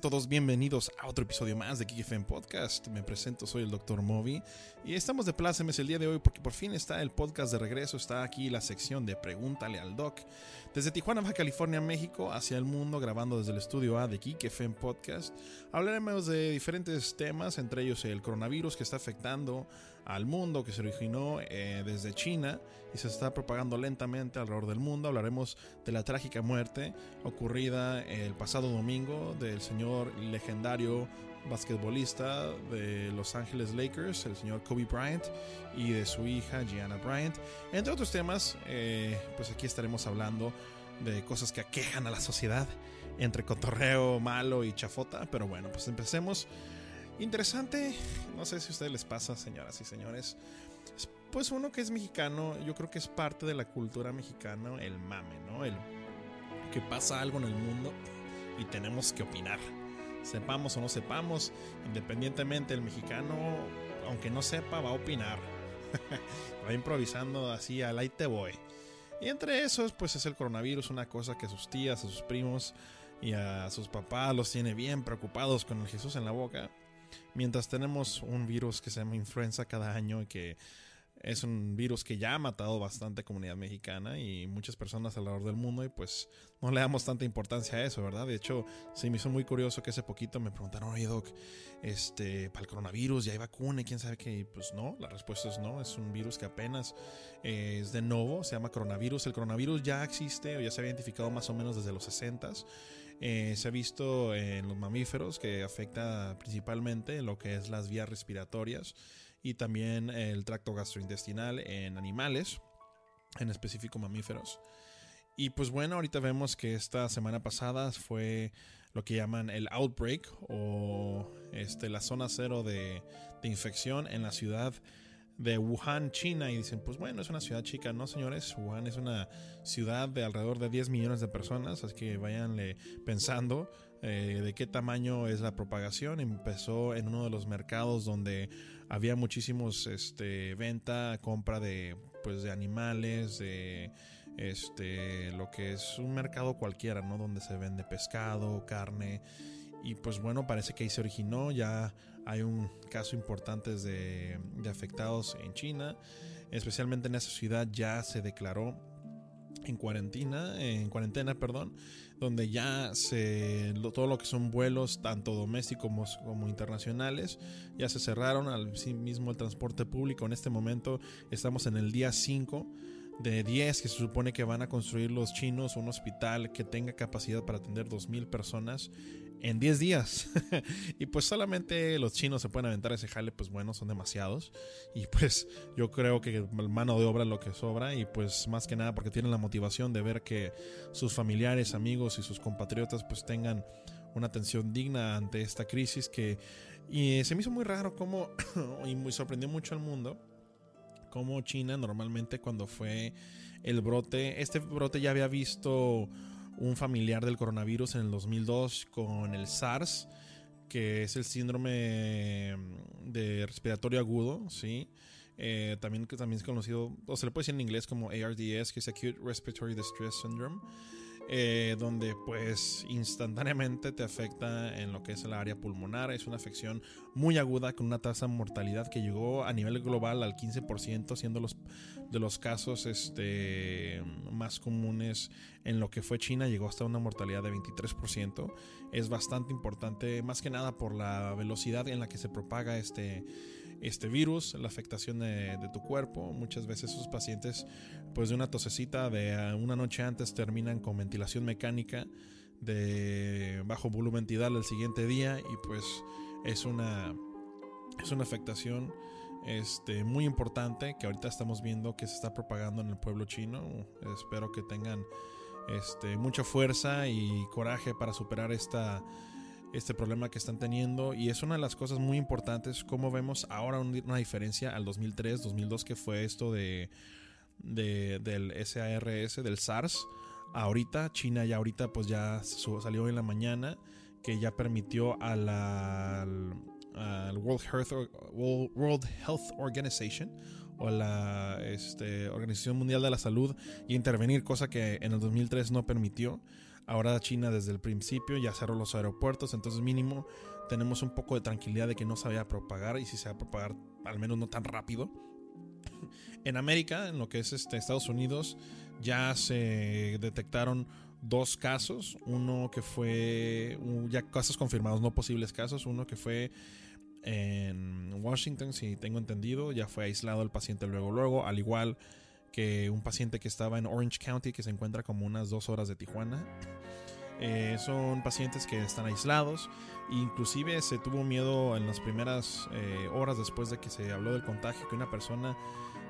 todos, bienvenidos a otro episodio más de KikiFM Podcast. Me presento, soy el Dr. Moby y estamos de plácemes el día de hoy porque por fin está el podcast de regreso, está aquí la sección de Pregúntale al Doc. Desde Tijuana, Baja California, México, hacia el mundo, grabando desde el estudio A de KikiFM Podcast. Hablaremos de diferentes temas, entre ellos el coronavirus que está afectando al mundo, que se originó eh, desde China y se está propagando lentamente alrededor del mundo. Hablaremos de la trágica muerte ocurrida el pasado domingo del señor legendario basquetbolista de Los Ángeles Lakers, el señor Kobe Bryant, y de su hija Gianna Bryant. Entre otros temas, eh, pues aquí estaremos hablando de cosas que aquejan a la sociedad, entre cotorreo malo y chafota. Pero bueno, pues empecemos. Interesante, no sé si a ustedes les pasa, señoras y señores. Pues uno que es mexicano, yo creo que es parte de la cultura mexicana el mame, ¿no? El que pasa algo en el mundo y tenemos que opinar. Sepamos o no sepamos, independientemente el mexicano, aunque no sepa, va a opinar. va improvisando así al ahí te voy. Y entre esos, pues es el coronavirus, una cosa que a sus tías, a sus primos y a sus papás los tiene bien preocupados con el Jesús en la boca. Mientras tenemos un virus que se llama influenza cada año y que es un virus que ya ha matado bastante comunidad mexicana y muchas personas alrededor del mundo y pues no le damos tanta importancia a eso, ¿verdad? De hecho, se me hizo muy curioso que hace poquito me preguntaron, oye Doc, este, para el coronavirus ya hay vacuna y quién sabe qué, pues no, la respuesta es no, es un virus que apenas eh, es de nuevo, se llama coronavirus, el coronavirus ya existe o ya se había identificado más o menos desde los 60 eh, se ha visto en los mamíferos que afecta principalmente lo que es las vías respiratorias y también el tracto gastrointestinal en animales, en específico mamíferos. Y pues bueno, ahorita vemos que esta semana pasada fue lo que llaman el outbreak o este, la zona cero de, de infección en la ciudad de Wuhan, China, y dicen, pues bueno, es una ciudad chica, no señores, Wuhan es una ciudad de alrededor de 10 millones de personas, así que váyanle pensando eh, de qué tamaño es la propagación. Empezó en uno de los mercados donde había muchísimos este, venta, compra de, pues, de animales, de este, lo que es un mercado cualquiera, ¿no? Donde se vende pescado, carne. Y pues bueno, parece que ahí se originó. Ya hay un caso importante de, de afectados en China. Especialmente en esa ciudad ya se declaró en cuarentena, en cuarentena, perdón, donde ya se todo lo que son vuelos tanto domésticos como, internacionales ya se cerraron al sí mismo el transporte público. En este momento estamos en el día 5 de 10 que se supone que van a construir los chinos un hospital que tenga capacidad para atender 2.000 personas en 10 días. y pues solamente los chinos se pueden aventar ese jale, pues bueno, son demasiados. Y pues yo creo que mano de obra es lo que sobra y pues más que nada porque tienen la motivación de ver que sus familiares, amigos y sus compatriotas pues tengan una atención digna ante esta crisis que y se me hizo muy raro como y muy sorprendió mucho al mundo como China normalmente cuando fue el brote, este brote ya había visto un familiar del coronavirus en el 2002 con el SARS, que es el síndrome de respiratorio agudo, ¿sí? Eh, también, también es conocido, o se le puede decir en inglés como ARDS, que es Acute Respiratory Distress Syndrome. Eh, donde pues instantáneamente te afecta en lo que es el área pulmonar. Es una afección muy aguda con una tasa de mortalidad que llegó a nivel global al 15%, siendo los de los casos este, más comunes en lo que fue China, llegó hasta una mortalidad de 23%. Es bastante importante, más que nada por la velocidad en la que se propaga este este virus, la afectación de, tu cuerpo. Muchas veces esos pacientes, pues de una tosecita de ah, una noche antes, terminan con ventilación mecánica de bajo volumen tidal el siguiente día y pues es una, es una afectación este, muy importante que ahorita estamos viendo que se está propagando en el pueblo chino. Espero que tengan este, mucha fuerza y coraje para superar esta este problema que están teniendo y es una de las cosas muy importantes como vemos ahora una diferencia al 2003 2002 que fue esto de, del SARS del SARS. Ahorita China ya ahorita pues ya salió en la mañana que ya permitió a la al World Health, World Health Organization o la este, Organización Mundial de la Salud y intervenir, cosa que en el 2003 no permitió Ahora China desde el principio ya cerró los aeropuertos, entonces mínimo tenemos un poco de tranquilidad de que no se a propagar y si se va a propagar al menos no tan rápido. En América, en lo que es este, Estados Unidos, ya se detectaron dos casos, uno que fue, ya casos confirmados, no posibles casos, uno que fue en Washington, si tengo entendido, ya fue aislado el paciente luego, luego, al igual que un paciente que estaba en Orange County, que se encuentra como unas dos horas de Tijuana. Eh, son pacientes que están aislados. Inclusive se tuvo miedo en las primeras eh, horas después de que se habló del contagio que una persona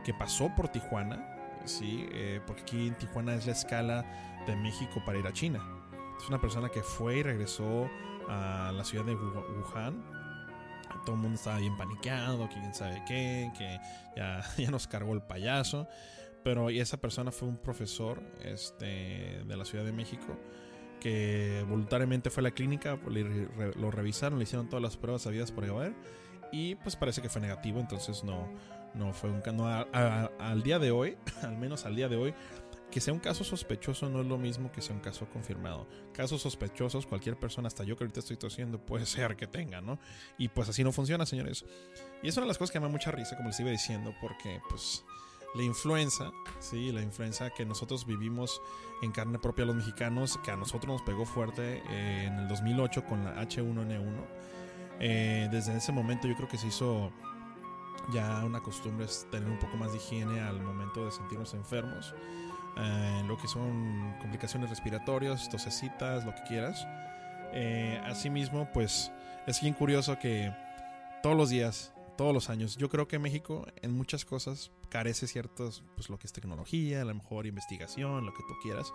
que pasó por Tijuana, sí, eh, porque aquí en Tijuana es la escala de México para ir a China. Es una persona que fue y regresó a la ciudad de Wuhan todo el mundo estaba bien paniqueado, que quién sabe qué, que ya, ya nos cargó el payaso. Pero esa persona fue un profesor este, de la Ciudad de México que voluntariamente fue a la clínica, lo revisaron, le hicieron todas las pruebas habidas por haber y pues parece que fue negativo, entonces no, no fue un no, al día de hoy, al menos al día de hoy, que sea un caso sospechoso no es lo mismo que sea un caso confirmado. Casos sospechosos, cualquier persona, hasta yo que ahorita estoy tosiendo, puede ser que tenga, ¿no? Y pues así no funciona, señores. Y es una de las cosas que me da mucha risa, como les iba diciendo, porque pues la influenza, sí, la influenza que nosotros vivimos en carne propia los mexicanos, que a nosotros nos pegó fuerte eh, en el 2008 con la H1N1. Eh, desde ese momento yo creo que se hizo ya una costumbre tener un poco más de higiene al momento de sentirnos enfermos. Eh, lo que son complicaciones respiratorias, tosecitas, lo que quieras. Eh, asimismo, pues es bien curioso que todos los días, todos los años, yo creo que México en muchas cosas carece ciertos, pues lo que es tecnología, a lo mejor investigación, lo que tú quieras.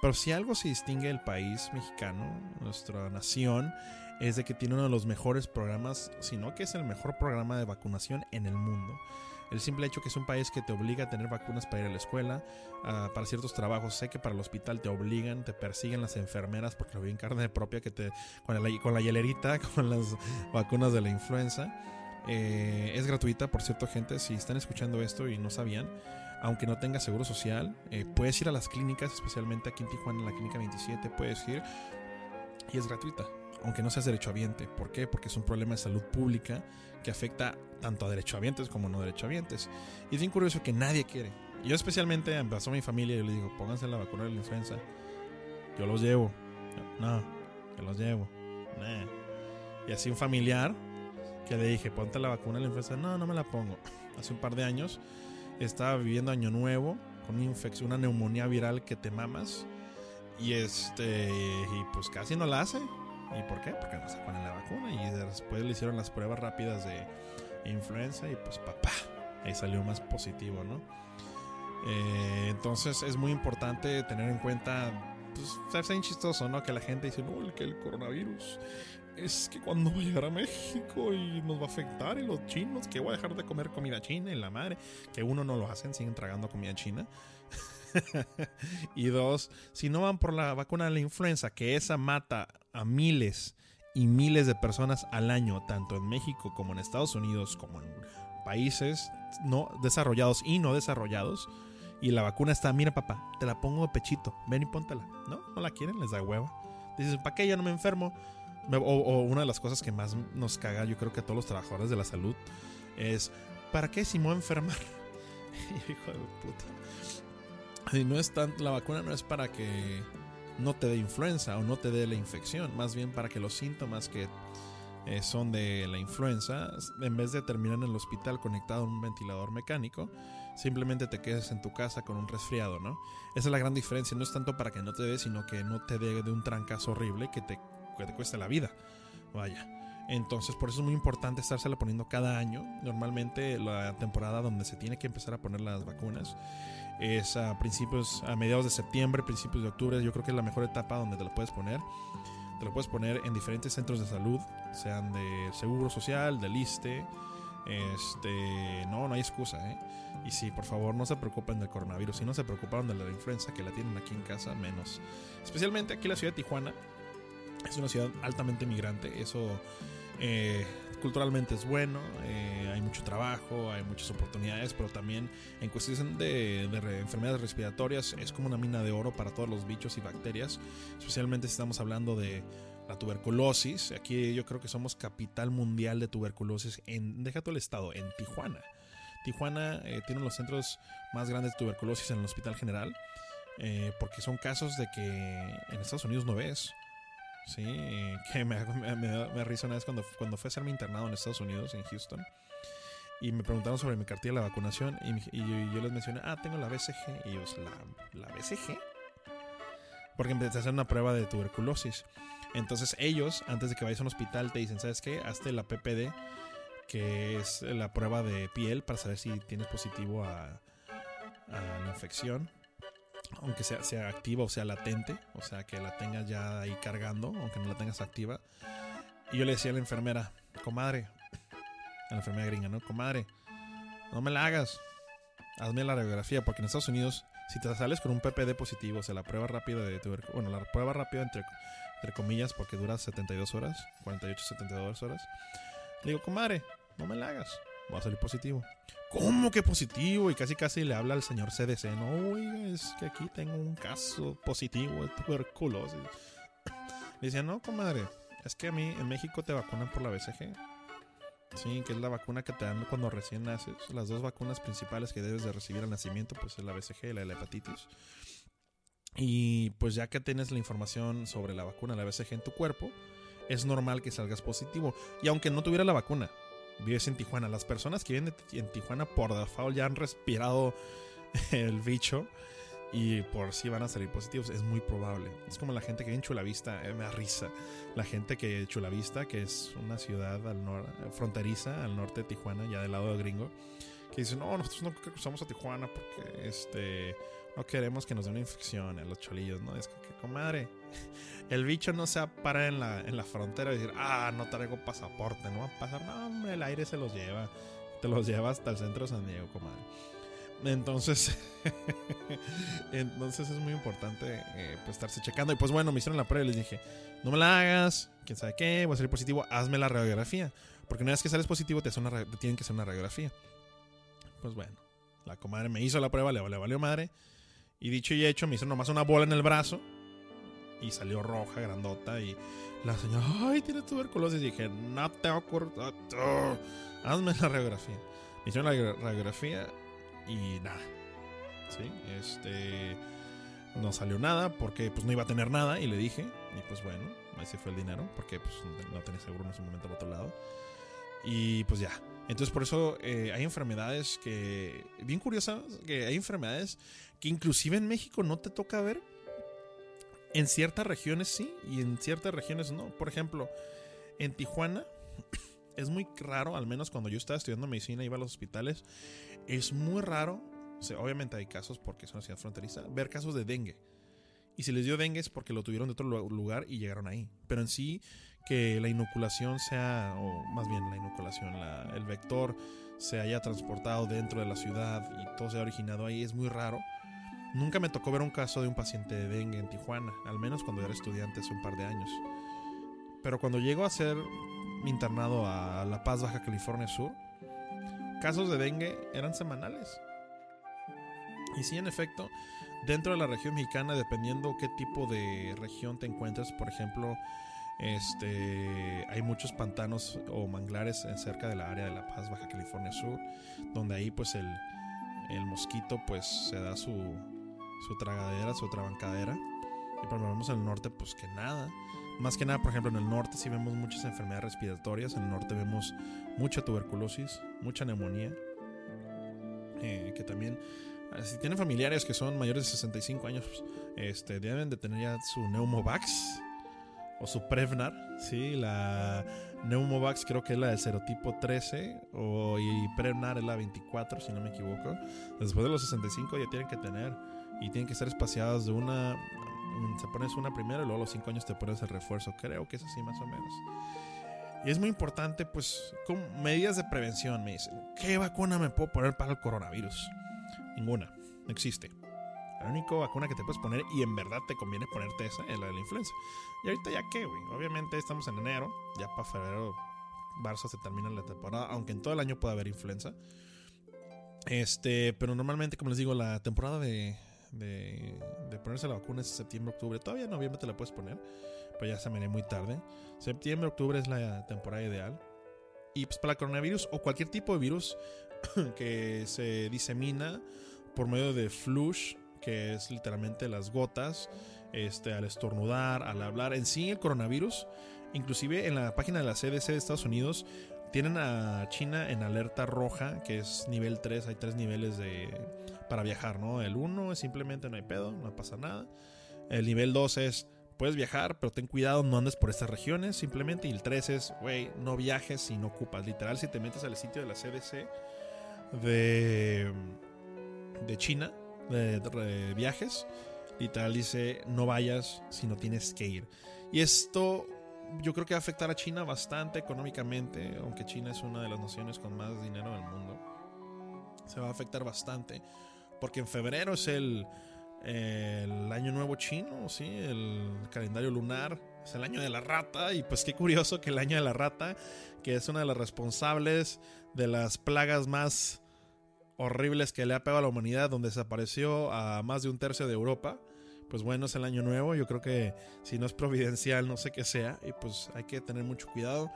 Pero si algo se distingue del país mexicano, nuestra nación, es de que tiene uno de los mejores programas, sino que es el mejor programa de vacunación en el mundo. El simple hecho que es un país que te obliga a tener vacunas para ir a la escuela, uh, para ciertos trabajos. Sé que para el hospital te obligan, te persiguen las enfermeras porque lo vi en carne propia que te con la, con la hielerita, con las vacunas de la influenza. Eh, es gratuita, por cierto, gente. Si están escuchando esto y no sabían, aunque no tengas seguro social, eh, puedes ir a las clínicas, especialmente aquí en Tijuana, en la clínica 27, puedes ir y es gratuita aunque no seas derechohabiente. ¿Por qué? Porque es un problema de salud pública que afecta tanto a derechohabientes como no derechohabientes. Y es bien curioso que nadie quiere. Yo especialmente pasó a mi familia yo les digo, pónganse la vacuna de la influenza. Yo los llevo. No, yo los llevo. Y así un familiar que le dije, ponte la vacuna de la influenza. No, no me la pongo. Hace un par de años estaba viviendo año nuevo con una infección, una neumonía viral que te mamas. Y este, y pues casi no la hace. ¿Y por qué? Porque no se ponen la vacuna y después le hicieron las pruebas rápidas de influenza y pues papá, ahí salió más positivo, ¿no? Eh, entonces es muy importante tener en cuenta, pues, ser chistoso, ¿no? Que la gente dice, no, que el coronavirus es que cuando va a llegar a México y nos va a afectar y los chinos, que voy a dejar de comer comida china y la madre, que uno no lo hacen, siguen tragando comida china. y dos, si no van por la vacuna de la influenza, que esa mata a miles y miles de personas al año, tanto en México como en Estados Unidos, como en países no desarrollados y no desarrollados. Y la vacuna está, mira papá, te la pongo de pechito, ven y póntela. No, no la quieren, les da hueva. Dices, ¿para qué ya no me enfermo? O, una de las cosas que más nos caga, yo creo que a todos los trabajadores de la salud, es, ¿para qué si me voy enfermar? Hijo de puta. Y no es tanto, la vacuna no es para que no te dé influenza o no te dé la infección, más bien para que los síntomas que eh, son de la influenza, en vez de terminar en el hospital conectado a un ventilador mecánico, simplemente te quedes en tu casa con un resfriado, ¿no? Esa es la gran diferencia, no es tanto para que no te dé, sino que no te dé de un trancazo horrible que te, que te cueste la vida. Vaya. Entonces, por eso es muy importante estársela poniendo cada año. Normalmente la temporada donde se tiene que empezar a poner las vacunas es a principios, a mediados de septiembre, principios de octubre. Yo creo que es la mejor etapa donde te lo puedes poner. Te lo puedes poner en diferentes centros de salud, sean de Seguro Social, del ISTE. Este, no, no hay excusa, ¿eh? Y sí, por favor, no se preocupen del coronavirus. Si no se preocuparon de la influenza que la tienen aquí en casa, menos. Especialmente aquí en la ciudad de Tijuana. Es una ciudad altamente migrante. Eso eh, culturalmente es bueno, eh, hay mucho trabajo, hay muchas oportunidades, pero también en cuestión de, enfermedades respiratorias es como una mina de oro para todos los bichos y bacterias, especialmente si estamos hablando de la tuberculosis. Aquí yo creo que somos capital mundial de tuberculosis en, deja todo el estado, en Tijuana. Tijuana eh, tiene los centros más grandes de tuberculosis en el Hospital General, eh, porque son casos de que en Estados Unidos no ves. Sí, que me, me, me, da risa una vez cuando, cuando fui a hacer mi internado en Estados Unidos, en Houston. Y me preguntaron sobre mi cartilla de la vacunación. Y, yo, les mencioné, ah, tengo la BCG. Y ellos, ¿la, la BCG? Porque empecé a hacer una prueba de tuberculosis. Entonces ellos, antes de que vayas a un hospital, te dicen, ¿sabes qué? Hazte la PPD, que es la prueba de piel para saber si tienes positivo a, a la infección aunque sea, sea activa o sea latente, o sea que la tengas ya ahí cargando, aunque no la tengas activa. Y yo le decía a la enfermera, comadre, a la enfermera gringa, ¿no? Comadre, no me la hagas, hazme la radiografía, porque en Estados Unidos, si te sales con un PPD positivo, o sea, la prueba rápida de tuberculosis, bueno, la prueba rápida entre, entre comillas, porque dura 72 horas, 48, 72 horas, le digo, comadre, no me la hagas, va a salir positivo. ¿Cómo que positivo? Y casi casi le habla al señor CDC, no, oiga, es que aquí tengo un caso positivo de tuberculosis. Le decía, no, comadre, es que a mí en México te vacunan por la BCG. Sí, que es la vacuna que te dan cuando recién naces. Las dos vacunas principales que debes de recibir al nacimiento, pues es la BCG y la de la hepatitis. Y pues ya que tienes la información sobre la vacuna, la BCG en tu cuerpo, es normal que salgas positivo. Y aunque no tuviera la vacuna, vives en Tijuana. Las personas que viven en Tijuana por default ya han respirado el bicho y por si van a salir positivos. Es muy probable. Es como la gente que vive en Chulavista, eh, me da risa. La gente que Chulavista, que es una ciudad al fronteriza al norte de Tijuana, ya del lado de gringo, que dicen, no, nosotros no cruzamos a Tijuana porque este no queremos que nos dé una infección en los cholillos, ¿no? Es que, comadre, el bicho no se para en la, en la frontera y decir, ah, no traigo pasaporte, no va a pasar, no, hombre, el aire se los lleva, te los lleva hasta el centro de San Diego, comadre. Entonces, entonces es muy importante eh, pues, estarse checando. Y pues bueno, me hicieron la prueba y les dije, no me la hagas, quién sabe qué, voy a salir positivo, hazme la radiografía. Porque una vez que sales positivo te, una, tienen que hacer una radiografía. Pues bueno, la comadre me hizo la prueba, le, le valió madre. Y dicho y hecho, me hizo nomás una bola en el brazo y salió roja, grandota. Y la señora, ay, tiene tuberculosis. Y dije, no te ocurre, hazme la radiografía. Me hicieron la radiografía y nada. Sí, este. No salió nada porque pues no iba a tener nada y le dije. Y pues bueno, ahí se fue el dinero porque pues no tenía seguro en ese momento al otro lado. Y pues ya. Entonces por eso eh, hay enfermedades que, bien curiosas, que hay enfermedades que inclusive en México no te toca ver. En ciertas regiones sí y en ciertas regiones no. Por ejemplo, en Tijuana es muy raro, al menos cuando yo estaba estudiando medicina, iba a los hospitales, es muy raro, obviamente hay casos porque es una ciudad fronteriza, ver casos de dengue. Y si les dio dengue es porque lo tuvieron de otro lugar y llegaron ahí. Pero en sí, que la inoculación sea, o más bien la inoculación, el vector se haya transportado dentro de la ciudad y todo se ha originado ahí, es muy raro. Nunca me tocó ver un caso de un paciente de dengue en Tijuana, al menos cuando era estudiante hace un par de años. Pero cuando llego a ser internado a La Paz, Baja California Sur, casos de dengue eran semanales. Y sí, en efecto, dentro de la región mexicana, dependiendo qué tipo de región te encuentres, por ejemplo, este, hay muchos pantanos o manglares cerca de la área de La Paz, Baja California Sur, donde ahí pues el, el mosquito pues se da su, su tragadera, su trabancadera. Y por vemos en el norte, pues que nada. Más que nada, por ejemplo, en el norte sí vemos muchas enfermedades respiratorias. En el norte vemos mucha tuberculosis, mucha neumonía. Eh, que también, si tienen familiares que son mayores de 65 años, pues, este, deben de tener ya su Neumovax o su Prevnar. Sí, la Neumovax creo que es la del serotipo 13 o, y Prevnar es la 24, si no me equivoco. Después de los 65 ya tienen que tener y tienen que ser espaciadas de una. Mm, se pones una primero y luego a los 5 años te pones el refuerzo. Creo que es así más o menos. Y es muy importante, pues, con medidas de prevención. Me dicen, ¿qué vacuna me puedo poner para el coronavirus? Ninguna, no existe. La única vacuna que te puedes poner y en verdad te conviene ponerte esa es la de la influenza. Y ahorita ya qué, güey. Obviamente estamos en enero, ya para febrero marzo se termina la temporada, aunque en todo el año puede haber influenza. Este, pero normalmente, como les digo, la temporada de, de, ponerse la vacuna es septiembre, octubre. Todavía en noviembre te la puedes poner, pero ya se me muy tarde. Septiembre, octubre es la temporada ideal. Y pues para coronavirus o cualquier tipo de virus que se disemina por medio de flush, que es literalmente las gotas, este, al estornudar, al hablar. En sí, el coronavirus, inclusive en la página de la CDC de Estados Unidos, tienen a China en alerta roja, que es nivel 3, hay tres niveles de para viajar, ¿no? El 1 es simplemente no hay pedo, no pasa nada. El nivel 2 es puedes viajar, pero ten cuidado, no andes por estas regiones, simplemente. Y el 3 es, güey, no viajes si no ocupas. Literal, si te metes al sitio de la CDC de, de China, de, de viajes, literal dice, no vayas si no tienes que ir. Y esto yo creo que va a afectar a China bastante económicamente, aunque China es una de las naciones con más dinero del mundo. Se va a afectar bastante, porque en febrero es el, el año nuevo chino, ¿sí? el calendario lunar, es el año de la rata, y pues qué curioso que el año de la rata, que es una de las responsables de las plagas más horribles que le ha pegado a la humanidad, donde desapareció a más de un tercio de Europa, pues bueno, es el año nuevo. Yo creo que si no es providencial, no sé qué sea. Y pues hay que tener mucho cuidado.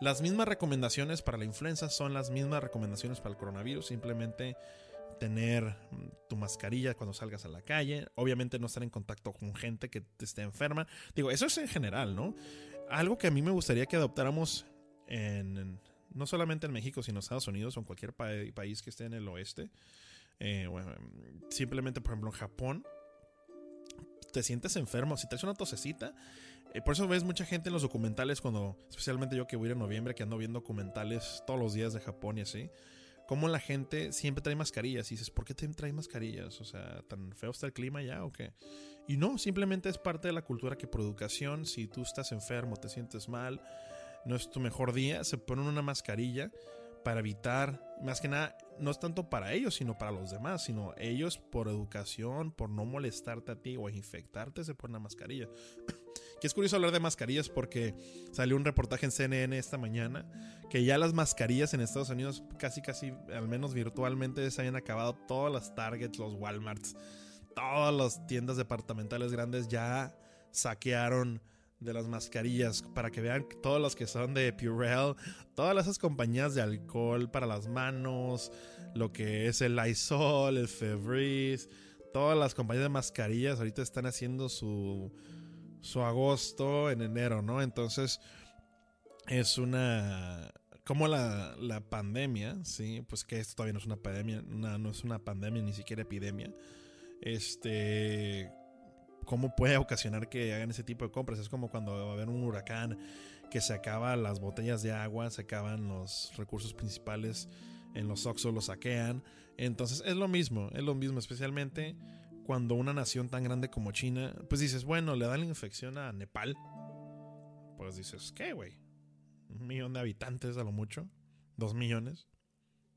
Las mismas recomendaciones para la influenza son las mismas recomendaciones para el coronavirus. Simplemente tener mm, tu mascarilla cuando salgas a la calle. Obviamente no estar en contacto con gente que esté enferma. Digo, eso es en general, ¿no? Algo que a mí me gustaría que adoptáramos en, no solamente en México, sino en Estados Unidos o en cualquier país que esté en el oeste. Eh, simplemente, por ejemplo, en Japón te sientes enfermo, si traes una tosecita. Eh, por eso ves mucha gente en los documentales cuando, especialmente yo que voy a ir en noviembre, que ando viendo documentales todos los días de Japón y así. Como la gente siempre trae mascarillas y dices, ¿por qué te trae mascarillas? O sea, ¿tan feo está el clima ya o qué? Y no, simplemente es parte de la cultura que por educación, si tú estás enfermo, te sientes mal, no es tu mejor día, se ponen una mascarilla para evitar, más que nada, no es tanto para ellos, sino para los demás, sino ellos por educación, por no molestarte a ti o infectarte, se ponen la mascarilla. que es curioso hablar de mascarillas porque salió un reportaje en CNN esta mañana que ya las mascarillas en Estados Unidos casi casi, al menos virtualmente, se habían acabado todas las Targets, los Walmarts, todas las tiendas departamentales grandes ya saquearon de las mascarillas para que vean todas las que son de Purell, todas esas compañías de alcohol para las manos, lo que es el Lysol, el Febreze, todas las compañías de mascarillas ahorita están haciendo su su agosto en enero, ¿no? Entonces es una como la, la pandemia, sí, pues que esto todavía no es una pandemia, no es una pandemia ni siquiera epidemia. Este cómo puede ocasionar que hagan ese tipo de compras. Es como cuando va a haber un huracán que se acaban las botellas de agua, se acaban los recursos principales en los Oxxo, los saquean. Entonces es lo mismo, es lo mismo, especialmente cuando una nación tan grande como China, pues dices, bueno, le da la infección a Nepal. Pues dices, ¿qué, güey? Un millón de habitantes a lo mucho, dos millones.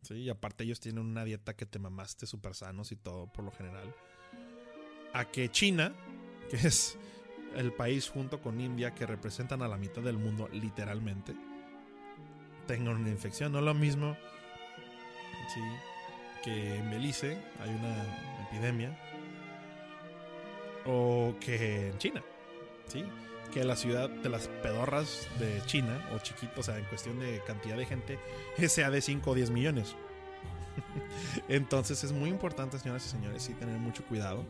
Sí, y aparte ellos tienen una dieta que te mamaste súper sanos y todo por lo general. A que China, que es el país junto con India que representan a la mitad del mundo literalmente, tengan una infección. No lo mismo ¿sí? que en Belice hay una epidemia o que en China. ¿sí? Que la ciudad de las pedorras de China, o chiquito, o sea, en cuestión de cantidad de gente, sea de 5 o 10 millones. Entonces es muy importante, señoras y señores, sí tener mucho cuidado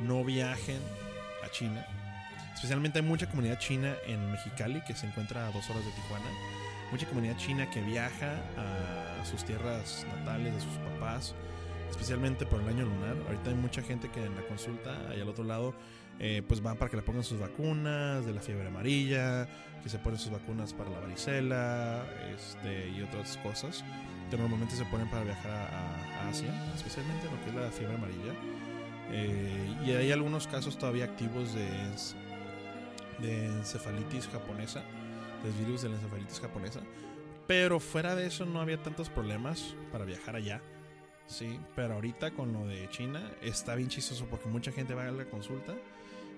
no viajen a China. Especialmente hay mucha comunidad china en Mexicali, que se encuentra a dos horas de Tijuana. Mucha comunidad china que viaja a sus tierras natales, de sus papás, especialmente por el año lunar. Ahorita hay mucha gente que en la consulta, ahí al otro lado, eh, pues van para que le pongan sus vacunas de la fiebre amarilla, que se ponen sus vacunas para la varicela este, y otras cosas que normalmente se ponen para viajar a, a Asia, especialmente lo que es la fiebre amarilla. Eh, y hay algunos casos todavía activos de, de encefalitis japonesa, del virus de la encefalitis japonesa. Pero fuera de eso no había tantos problemas para viajar allá. Sí, pero ahorita con lo de China está bien chistoso porque mucha gente va a la consulta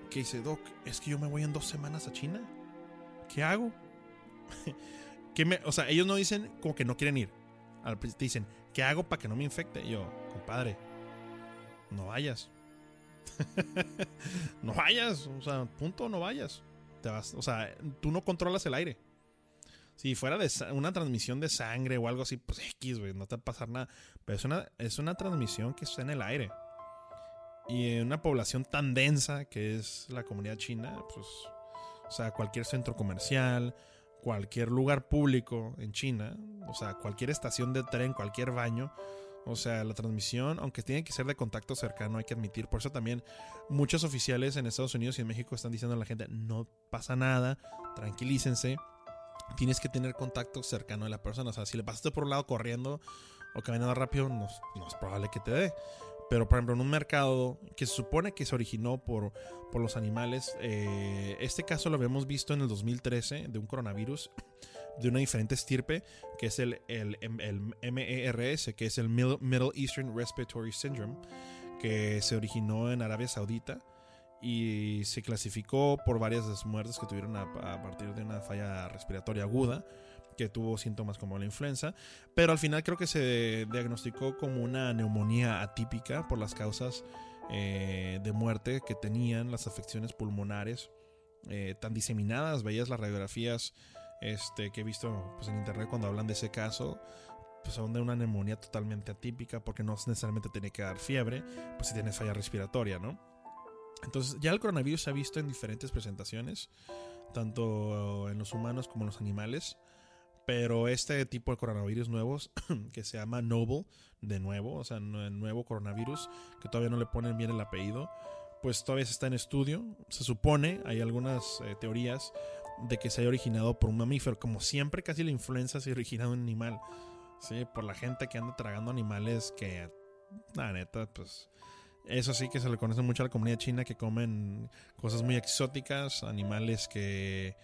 que dice, Doc, es que yo me voy en dos semanas a China. ¿Qué hago? ¿qué me, o sea, ellos no dicen como que no quieren ir. Te dicen, ¿qué hago para que no me infecte? Y yo, compadre, no vayas. no vayas, o sea, punto, no vayas. Te vas, o sea, tú no controlas el aire. Si fuera de una transmisión de sangre o algo así, pues X, güey, no te va a pasar nada. Pero es una, es una transmisión que está en el aire. Y en una población tan densa que es la comunidad china, pues, o sea, cualquier centro comercial, cualquier lugar público en China, o sea, cualquier estación de tren, cualquier baño, o sea, la transmisión, aunque tiene que ser de contacto cercano, hay que admitir. Por eso también muchos oficiales en Estados Unidos y en México están diciendo a la gente, no pasa nada, tranquilícense. Tienes que tener contacto cercano a la persona. O sea, si le pasaste por un lado corriendo o caminando rápido, no, no es probable que te dé. Pero, por ejemplo, en un mercado que se supone que se originó por, por los animales, eh, este caso lo habíamos visto en el 2013 de un coronavirus de una diferente estirpe, que es el, el, MERS, que es el Middle Eastern Respiratory Syndrome, que se originó en Arabia Saudita y se clasificó por varias muertes que tuvieron a, partir de una falla respiratoria aguda que tuvo síntomas como la influenza, pero al final creo que se diagnosticó como una neumonía atípica por las causas eh, de muerte que tenían las afecciones pulmonares eh, tan diseminadas, veías las radiografías este, que he visto pues, en internet cuando hablan de ese caso, pues son de una neumonía totalmente atípica porque no necesariamente tiene que dar fiebre, pues si tienes falla respiratoria, ¿no? Entonces ya el coronavirus se ha visto en diferentes presentaciones, tanto en los humanos como en los animales, pero este tipo de coronavirus nuevos, que se llama Novel, de nuevo, o sea, nuevo coronavirus, que todavía no le ponen bien el apellido, pues todavía está en estudio. Se supone, hay algunas eh, teorías de que se haya originado por un mamífero. Como siempre, casi la influenza se ha originado en un animal. Sí, por la gente que anda tragando animales que, la neta, pues. Eso sí que se le conoce mucho a la comunidad china que comen cosas muy exóticas, animales que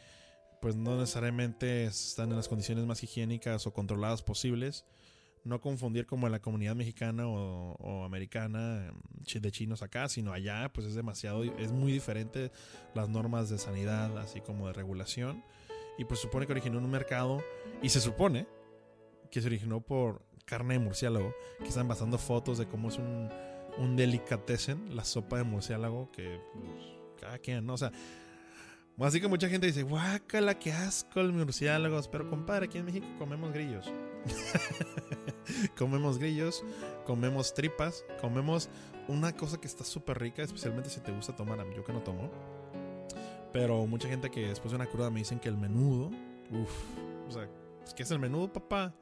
pues no necesariamente están en las condiciones más higiénicas o controladas posibles no confundir como en la comunidad mexicana o, americana de chinos acá, sino allá pues es demasiado, es muy diferente las normas de sanidad, así como de regulación. Y pues supone que originó en un mercado y se supone que se originó por carne de murciélago, que están basando fotos de cómo es un, un delicatessen, la sopa de murciélago, que pues, cada quien, ¿no? O sea, así que mucha gente dice, guácala, qué asco el murciélago. Pero compadre, aquí en México comemos grillos. comemos grillos, comemos tripas, comemos una cosa que está súper rica, especialmente si te gusta tomar. Yo que no tomo. Pero mucha gente que después de una cruda me dicen que el menudo, uff, o sea, ¿qué es el menudo, papá?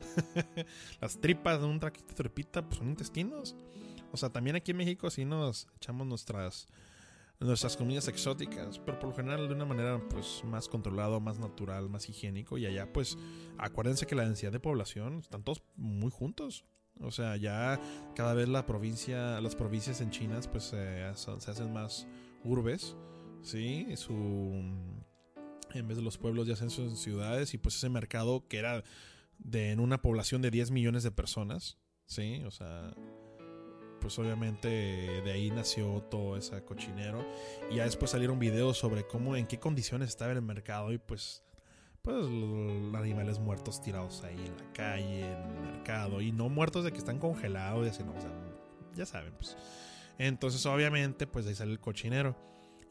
Las tripas de un traquito tripita pues son intestinos. O sea, también aquí en México sí nos echamos nuestras nuestras comidas exóticas, pero por lo general de una manera pues más controlado, más natural, más higiénico y allá pues acuérdense que la densidad de población están todos muy juntos. O sea, ya cada vez la provincia, las provincias en China pues se hacen más urbes, ¿sí? Su en vez de los pueblos ya hacen sus ciudades y pues ese mercado que era de en una población de 10 millones de personas, ¿sí? O sea, pues obviamente de ahí nació todo ese cochinero. Y ya después salieron videos sobre cómo, en qué condiciones estaba el mercado y pues, pues los animales muertos tirados ahí en la calle, en el mercado. Y no muertos de que están congelados y así, no, o sea, ya saben, pues. Entonces obviamente pues ahí sale el cochinero.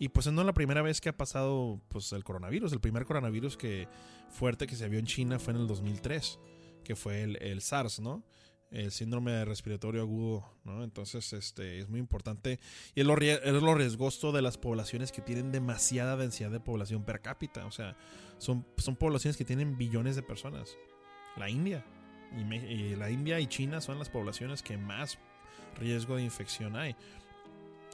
Y pues no la primera vez que ha pasado pues el coronavirus. El primer coronavirus que fuerte que se vio en China fue en el 2003, que fue el, el SARS, ¿no? El síndrome respiratorio agudo, ¿no? Entonces, este, es muy importante y es lo, es lo riesgoso de las poblaciones que tienen demasiada densidad de población per cápita, o sea, son, son poblaciones que tienen billones de personas. La India, y, la India y China son las poblaciones que más riesgo de infección hay.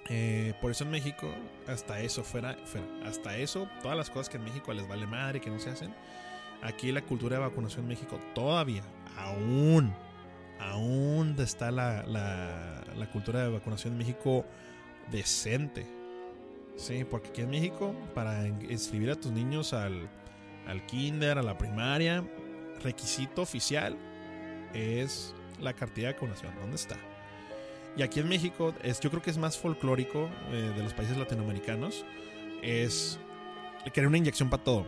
Eh, por eso en México, hasta eso fuera, fuera, hasta eso, todas las cosas que en México les vale madre, que no se hacen, aquí la cultura de vacunación en México todavía, aún aún está la, la, cultura de vacunación en México decente. Sí, porque aquí en México, para inscribir a tus niños al, al kinder, a la primaria, requisito oficial es la cartilla de vacunación. ¿Dónde está? Y aquí en México, es, yo creo que es más folclórico eh, de los países latinoamericanos, es querer una inyección para todo.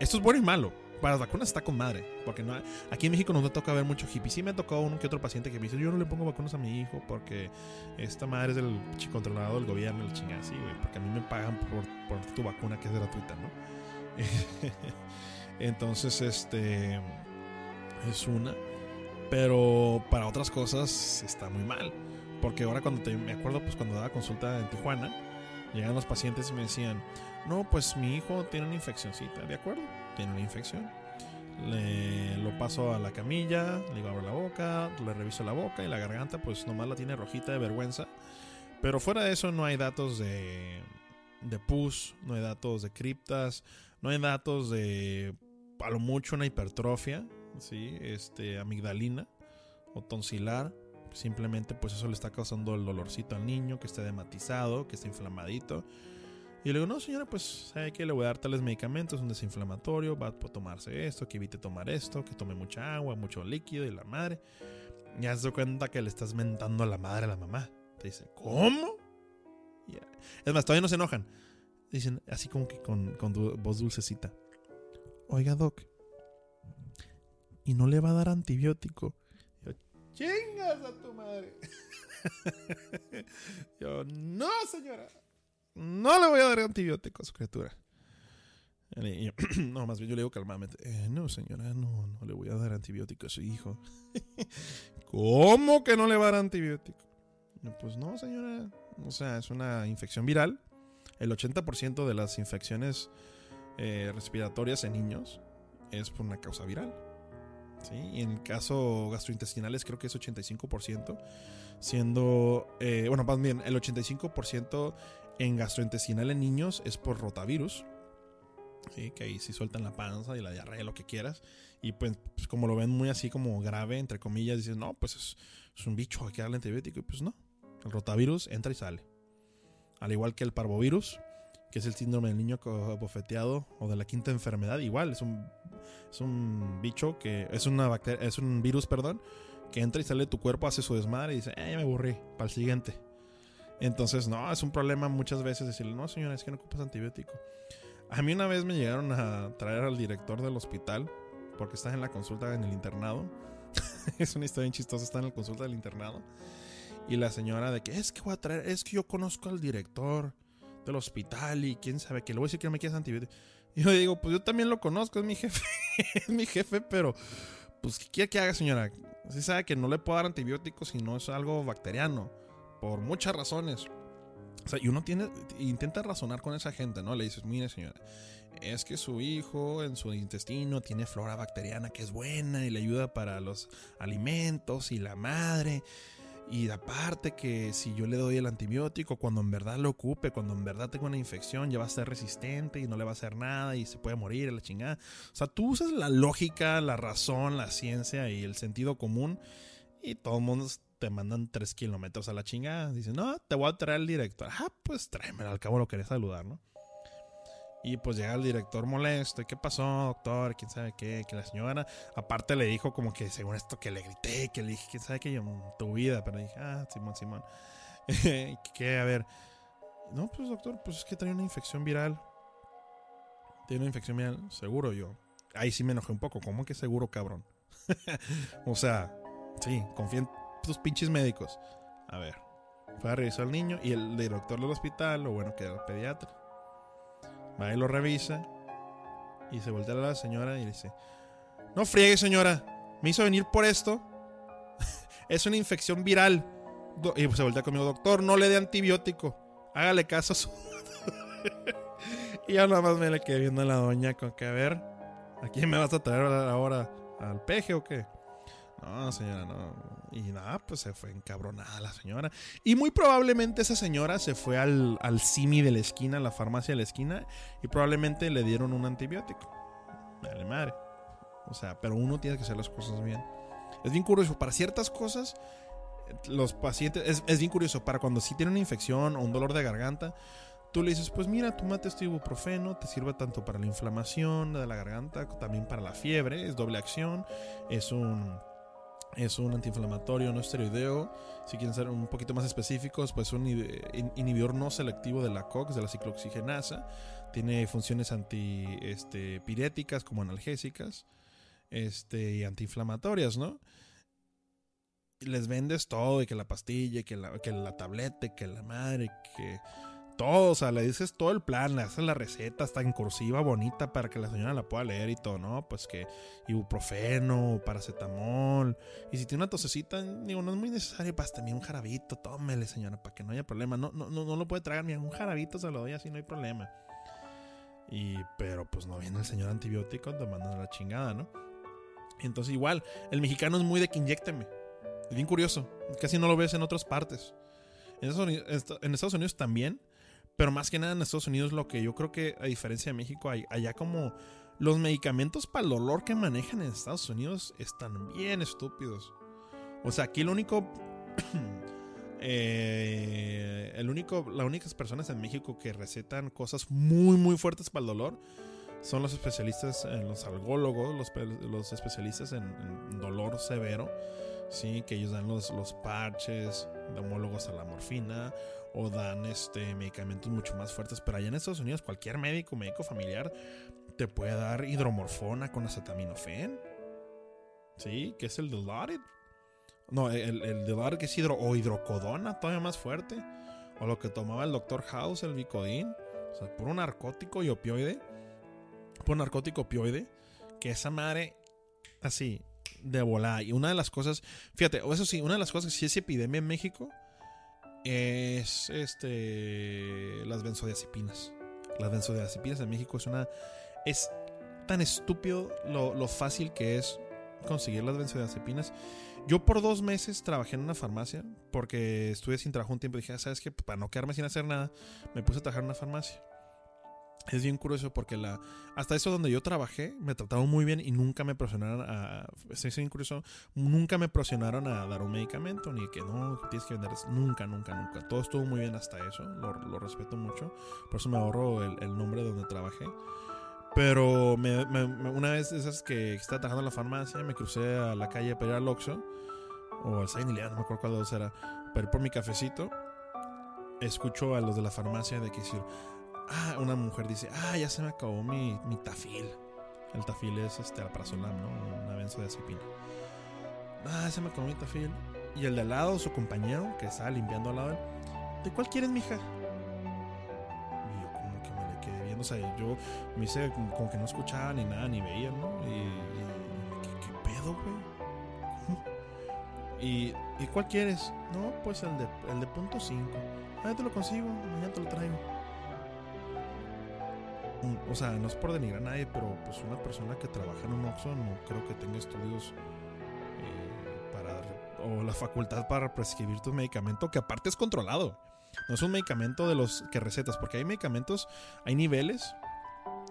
Esto es bueno y malo, para las vacunas está con madre. Porque no, aquí en México no me toca ver mucho hippie. Sí me tocó uno que otro paciente que me dice, yo no le pongo vacunas a mi hijo porque esta madre es del controlado del gobierno, el chingada así, güey. Porque a mí me pagan por, tu vacuna que es gratuita, ¿no? Entonces, este es una. Pero para otras cosas está muy mal. Porque ahora cuando te, me acuerdo, pues cuando daba consulta en Tijuana, llegan los pacientes y me decían, no, pues mi hijo tiene una infeccióncita, ¿de acuerdo? Tiene una infección. Le, lo paso a la camilla, le digo abro la boca, le reviso la boca y la garganta, pues nomás la tiene rojita de vergüenza. Pero fuera de eso no hay datos de, de pus, no hay datos de criptas, no hay datos de a lo mucho una hipertrofia, ¿sí? este, amigdalina o tonsilar. Simplemente pues eso le está causando el dolorcito al niño, que esté dematizado, que esté inflamadito. Y le digo, no señora, pues sabe que le voy a dar tales medicamentos, un desinflamatorio, va a tomarse esto, que evite tomar esto, que tome mucha agua, mucho líquido y la madre. Y haz de cuenta que le estás mentando a la madre a la mamá. Te dice, ¿cómo? Es más, todavía no se enojan. Dicen así como que con, con voz dulcecita. Oiga, Doc. ¿Y no le va a dar antibiótico? Yo, chingas a tu madre. Yo, no, señora. No le voy a dar antibióticos, criatura. no, más bien yo le digo calmadamente, eh, no señora, no, no le voy a dar antibiótico a su hijo. ¿Cómo que no le va a dar antibiótico? Pues no, señora. O sea, es una infección viral. El 80% de las infecciones eh, respiratorias en niños es por una causa viral. ¿sí? Y en el caso gastrointestinales creo que es 85%, siendo, eh, bueno, más bien, el 85% en gastrointestinal en niños es por rotavirus. ¿sí? Que ahí sí sueltan la panza y la diarrea, lo que quieras. Y pues, pues como lo ven muy así como grave, entre comillas, dicen, no, pues es, un bicho, hay que darle antibiótico. Y pues no, el rotavirus entra y sale. Al igual que el parvovirus, que es el síndrome del niño bofeteado o de la quinta enfermedad, igual, es un, es un bicho que es una bacteria, es un virus, perdón, que entra y sale de tu cuerpo, hace su desmadre y dice, eh, me aburrí, para el siguiente. Entonces, no, es un problema muchas veces decirle, no, señora, es que no ocupas antibiótico. A mí una vez me llegaron a traer al director del hospital, porque estás en la consulta en el internado. es una historia bien chistosa, está en la consulta del internado. Y la señora de que es que voy a traer, es que yo conozco al director del hospital y quién sabe que le voy a decir que no me quieres antibiótico. Y yo digo, pues yo también lo conozco, es mi jefe, es mi jefe, pero pues ¿qué quiere que haga, señora? Si sabe que no le puedo dar antibióticos si no es algo bacteriano por muchas razones. O sea, y uno intenta razonar con esa gente, ¿no? Le dices, mire señora, es que su hijo en su intestino tiene flora bacteriana que es buena y le ayuda para los alimentos y la madre. Y aparte que si yo le doy el antibiótico cuando en verdad lo ocupe, cuando en verdad tengo una infección, ya va a ser resistente y no le va a hacer nada y se puede morir la chingada. O sea, tú usas la lógica, la razón, la ciencia y el sentido común y todo el mundo te mandan tres kilómetros a la chingada. Dicen, no, te voy a traer el director. Ah, pues tráemelo, al cabo lo querés saludar, ¿no? Y pues llega el director molesto. ¿Y qué pasó, doctor? ¿Quién sabe qué? Que la señora, aparte le dijo como que según esto que le grité, que le dije, ¿quién sabe qué? Yo, tu vida. Pero dije, ah, Simón, Simón. ¿Qué? A ver. No, pues doctor, pues es que tenía una infección viral. Tiene una infección viral, seguro yo. Ahí sí me enojé un poco. ¿Cómo que seguro, cabrón? o sea, sí, confía en tus pinches médicos. A ver, fue a revisar al niño y el director del hospital, lo bueno que era el pediatra, va y lo revisa y se voltea a la señora y le dice, no friegue señora, me hizo venir por esto. es una infección viral. Y se voltea conmigo, doctor, no le dé antibiótico. Hágale caso a su... y ya nada más me le quedé viendo a la doña con que, a ver, ¿a quién me vas a traer ahora? ¿Al peje o qué? No, señora, no. Y nada, pues se fue encabronada la señora. Y muy probablemente esa señora se fue al, al CIMI de la esquina, a la farmacia de la esquina, y probablemente le dieron un antibiótico. Dale madre. O sea, pero uno tiene que hacer las cosas bien. Es bien curioso, para ciertas cosas, los pacientes, es, es bien curioso, para cuando sí tienen una infección o un dolor de garganta, tú le dices, pues mira, tomate este ibuprofeno, te sirve tanto para la inflamación de la garganta, también para la fiebre, es doble acción, es un Es un antiinflamatorio no esteroideo. Si quieren ser un poquito más específicos, pues un inhibidor no selectivo de la COX, de la ciclooxigenasa. Tiene funciones antipiréticas este, como analgésicas este, y antiinflamatorias, ¿no? Les vendes todo, y que la pastilla, que la, que la tableta, que la madre, que todo, o sea, le dices todo el plan, le haces la receta hasta en cursiva bonita para que la señora la pueda leer y todo, ¿no? Pues que ibuprofeno, paracetamol. Y si tiene una tosecita, digo, no es muy necesario, pues también un jarabito, tómele, señora, para que no haya problema. No, no, no, no lo puede tragar, ni un jarabito se lo doy así, no hay problema. Y, pero pues no viene el señor antibiótico, te mandan a la chingada, ¿no? Entonces, igual, el mexicano es muy de que inyecteme. Bien curioso, casi no lo ves en otras partes. En Estados Unidos también pero más que nada en Estados Unidos lo que yo creo que a diferencia de México, hay, allá como los medicamentos para el dolor que manejan en Estados Unidos están bien estúpidos. O sea, aquí lo único... eh, el único, las únicas personas en México que recetan cosas muy, muy fuertes para el dolor son los especialistas, en los algólogos, los, los especialistas en, dolor severo, ¿sí? que ellos dan los, los parches de homólogos a la morfina o dan este, medicamentos mucho más fuertes. Pero allá en Estados Unidos, cualquier médico, médico familiar, te puede dar hidromorfona con acetaminofén. Sí, que es el Dilaudid. No, el, el que es hidro, o hidrocodona, todavía más fuerte. O lo que tomaba el doctor House, el Vicodin. O sea, por un narcótico y opioide. Por un narcótico opioide. Que esa madre, así, de volada. Y una de las cosas, fíjate, eso sí, una de las cosas que sí es epidemia en México es este las benzodiazepinas. Las benzodiazepinas en México es una es tan estúpido lo, fácil que es conseguir las benzodiazepinas. Yo por dos meses trabajé en una farmacia porque estuve sin trabajo un tiempo y dije, ah, ¿sabes qué? Para no quedarme sin hacer nada, me puse a trabajar en una farmacia es bien curioso porque la hasta eso donde yo trabajé me trataron muy bien y nunca me presionaron a es bien nunca me presionaron a dar un medicamento ni que no tienes que vender nunca nunca nunca. Todo estuvo muy bien hasta eso lo, respeto mucho por eso me ahorro el, nombre donde trabajé. Pero una vez esas que estaba trabajando en la farmacia me crucé a la calle para ir al Oxxo o al Saint no me acuerdo cuál de dos era para ir por mi cafecito escucho a los de la farmacia de que decir Ah, una mujer dice, ah, ya se me acabó mi, mi tafil. El tafil es este alprazolam, ¿no? Una benzodiazepina. Ah, se me acabó mi tafil. Y el de al lado, su compañero, que estaba limpiando al lado, ¿de cuál quieres, mija? Y yo como que me le quedé viendo, o sea, yo me hice como que no escuchaba ni nada, ni veía, ¿no? Y, ¿qué, pedo, güey? ¿Y, ¿Y cuál quieres? No, pues el de, el de punto 5. Ah, te lo consigo, mañana te lo traigo o sea, no es por denigrar a nadie, pero pues una persona que trabaja en un Oxxo no creo que tenga estudios eh, para o la facultad para prescribir tu medicamento, que aparte es controlado. No es un medicamento de los que recetas, porque hay medicamentos, hay niveles.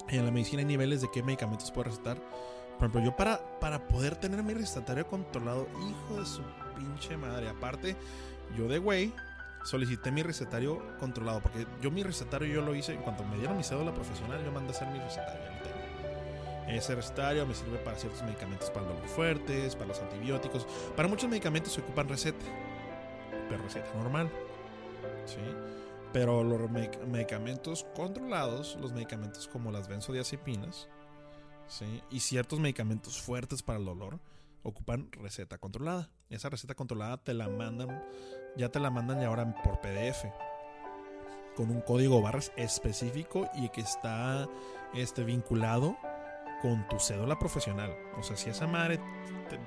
En la medicina hay niveles de qué medicamentos puedo recetar. Por ejemplo, yo para, para poder tener mi recetario controlado, hijo de su pinche madre. Aparte, yo de güey, solicité mi recetario controlado, porque yo mi recetario yo lo hice, en cuanto me dieron mi cédula profesional, yo mandé a hacer mi recetario. Ese recetario me sirve para ciertos medicamentos para los fuertes, para los antibióticos. Para muchos medicamentos se ocupan receta, pero receta normal. ¿sí? Pero los medicamentos controlados, los medicamentos como las benzodiazepinas, ¿sí? y ciertos medicamentos fuertes para el dolor, ocupan receta controlada. Esa receta controlada te la mandan ya te la mandan y ahora por PDF con un código barras específico y que está este, vinculado con tu cédula profesional. O sea, si esa madre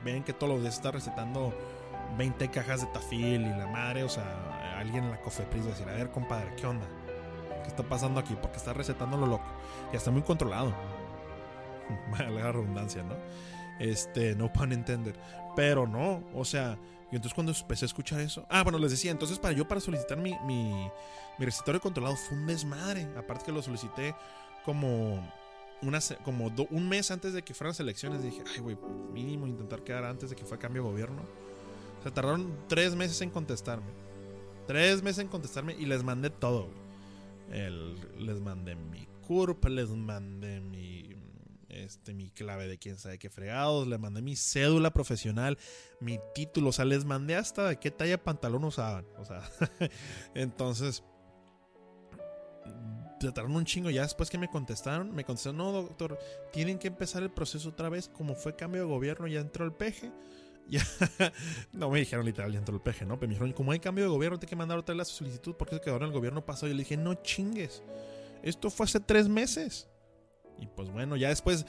ven que todos los días está recetando 20 cajas de tafil y la madre, o sea, alguien en la cofepris va a decir, a ver, compadre, ¿qué onda? ¿Qué está pasando aquí? Porque está recetando lo loco. Ya está muy controlado. Vale la redundancia, ¿no? Este, no pueden entender. Pero no, o sea, y entonces cuando empecé a escuchar eso, ah, bueno, les decía, entonces para yo para solicitar mi, mi, mi recetario controlado fue un desmadre. Aparte que lo solicité como, una, como un mes antes de que fueran las elecciones. Dije, ay, güey, mínimo intentar quedar antes de que fue cambio de gobierno. O sea, tardaron tres meses en contestarme. Tres meses en contestarme y les mandé todo. El, les mandé mi CURP, les mandé mi este, mi clave de quién sabe qué fregados, le mandé mi cédula profesional, mi título, o sea, les mandé hasta de qué talla pantalón usaban, o sea, entonces trataron un chingo. Ya después que me contestaron, me contestaron, no, doctor, tienen que empezar el proceso otra vez. Como fue cambio de gobierno, ya entró el peje. Ya, no me dijeron literal, ya entró el peje, ¿no? Pero me dijeron, como hay cambio de gobierno, tiene que mandar otra vez la solicitud porque se quedó en el gobierno pasado. Y le dije, no chingues. Esto fue hace tres meses. Y pues bueno, ya después,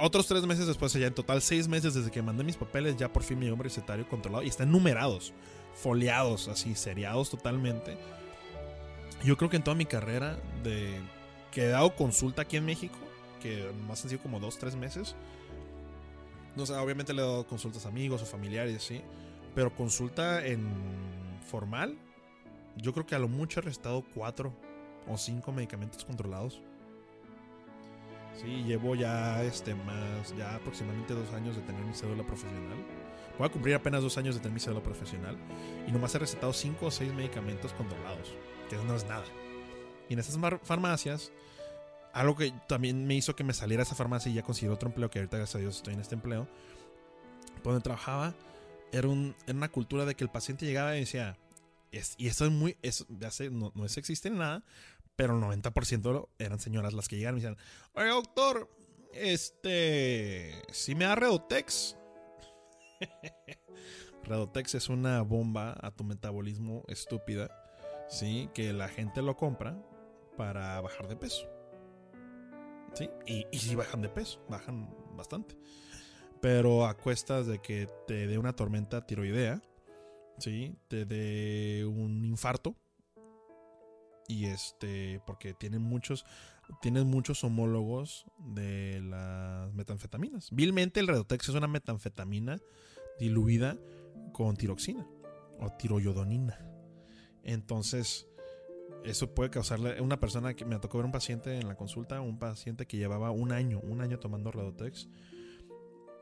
otros tres meses después, ya en total seis meses desde que mandé mis papeles, ya por fin mi hombre recetario controlado. Y están numerados, foliados, así, seriados totalmente. Yo creo que en toda mi carrera de que he dado consulta aquí en México, que más han sido como dos, tres meses. No sé, obviamente le he dado consultas a amigos o familiares, sí. Pero consulta en formal, yo creo que a lo mucho he restado cuatro o cinco medicamentos controlados. Sí, llevo ya este más, ya aproximadamente dos años de tener mi cédula profesional. Voy a cumplir apenas dos años de tener mi cédula profesional. Y nomás he recetado cinco o seis medicamentos controlados que no es nada. Y en esas farmacias, algo que también me hizo que me saliera esa farmacia y ya conseguí otro empleo, que ahorita gracias a Dios estoy en este empleo, donde trabajaba, era, un, una cultura de que el paciente llegaba y decía, y eso es muy, eso, ya sé, no, no es existe nada, pero el 90% eran señoras las que llegaban y decían, oye doctor, este, si me da Redotex. Redotex es una bomba a tu metabolismo estúpida ¿sí? Que la gente lo compra para bajar de peso. ¿Sí? Y, y si bajan de peso, bajan bastante. Pero a cuestas de que te dé una tormenta tiroidea, ¿sí? Te dé un infarto. Y este, porque tienen muchos, tienen muchos homólogos de las metanfetaminas. Vilmente el Redotex es una metanfetamina diluida con tiroxina o tiroyodonina. Entonces, eso puede causarle. Una persona que me tocó ver un paciente en la consulta, un paciente que llevaba un año, un año tomando Redotex,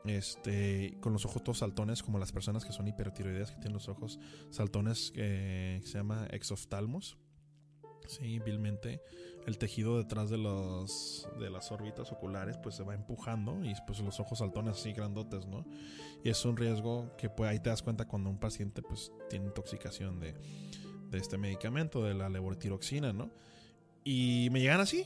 este, con los ojos todos saltones, como las personas que son hipertiroideas, que tienen los ojos saltones, que se llama exoftalmos. Sí, vilmente el tejido detrás de los de las órbitas oculares pues se va empujando y pues los ojos saltones así grandotes, ¿no? Y es un riesgo que pues ahí te das cuenta cuando un paciente pues tiene intoxicación de de este medicamento, de la levotiroxina, ¿no? Y me llegan así,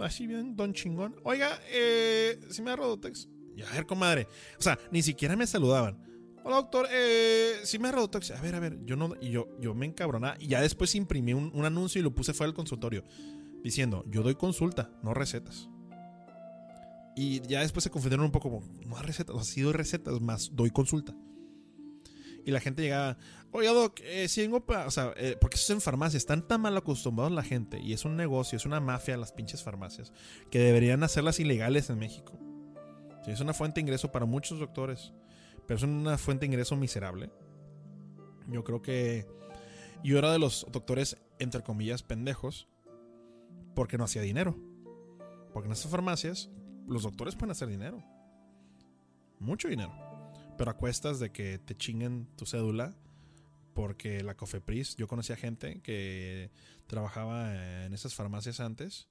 así bien, don chingón. Oiga, eh, si me da Rodotex. Y a ver, comadre. O sea, ni siquiera me saludaban. Hola, doctor, eh, si me da Rodotex. A ver, a ver, yo no, y yo, yo me encabronaba. Y ya después imprimí un, un anuncio y lo puse fuera del consultorio. Diciendo, yo doy consulta, no recetas. Y ya después se confundieron un poco como, no recetas, o sea, sí doy recetas, más doy consulta. Y la gente llegaba, oye, Doc, eh, si vengo para. O sea, eh, porque eso es en farmacia. Están tan mal acostumbrados la gente. Y es un negocio, es una mafia las pinches farmacias. Que deberían hacerlas ilegales en México. es una fuente de ingreso para muchos doctores. Pero es una fuente de ingreso miserable. Yo creo que. Yo era de los doctores, entre comillas, pendejos. Porque no hacía dinero. Porque en esas farmacias, los doctores pueden hacer dinero. Mucho dinero pero a cuestas de que te chinguen tu cédula. Porque la Cofepris, yo conocía gente que trabajaba en esas farmacias antes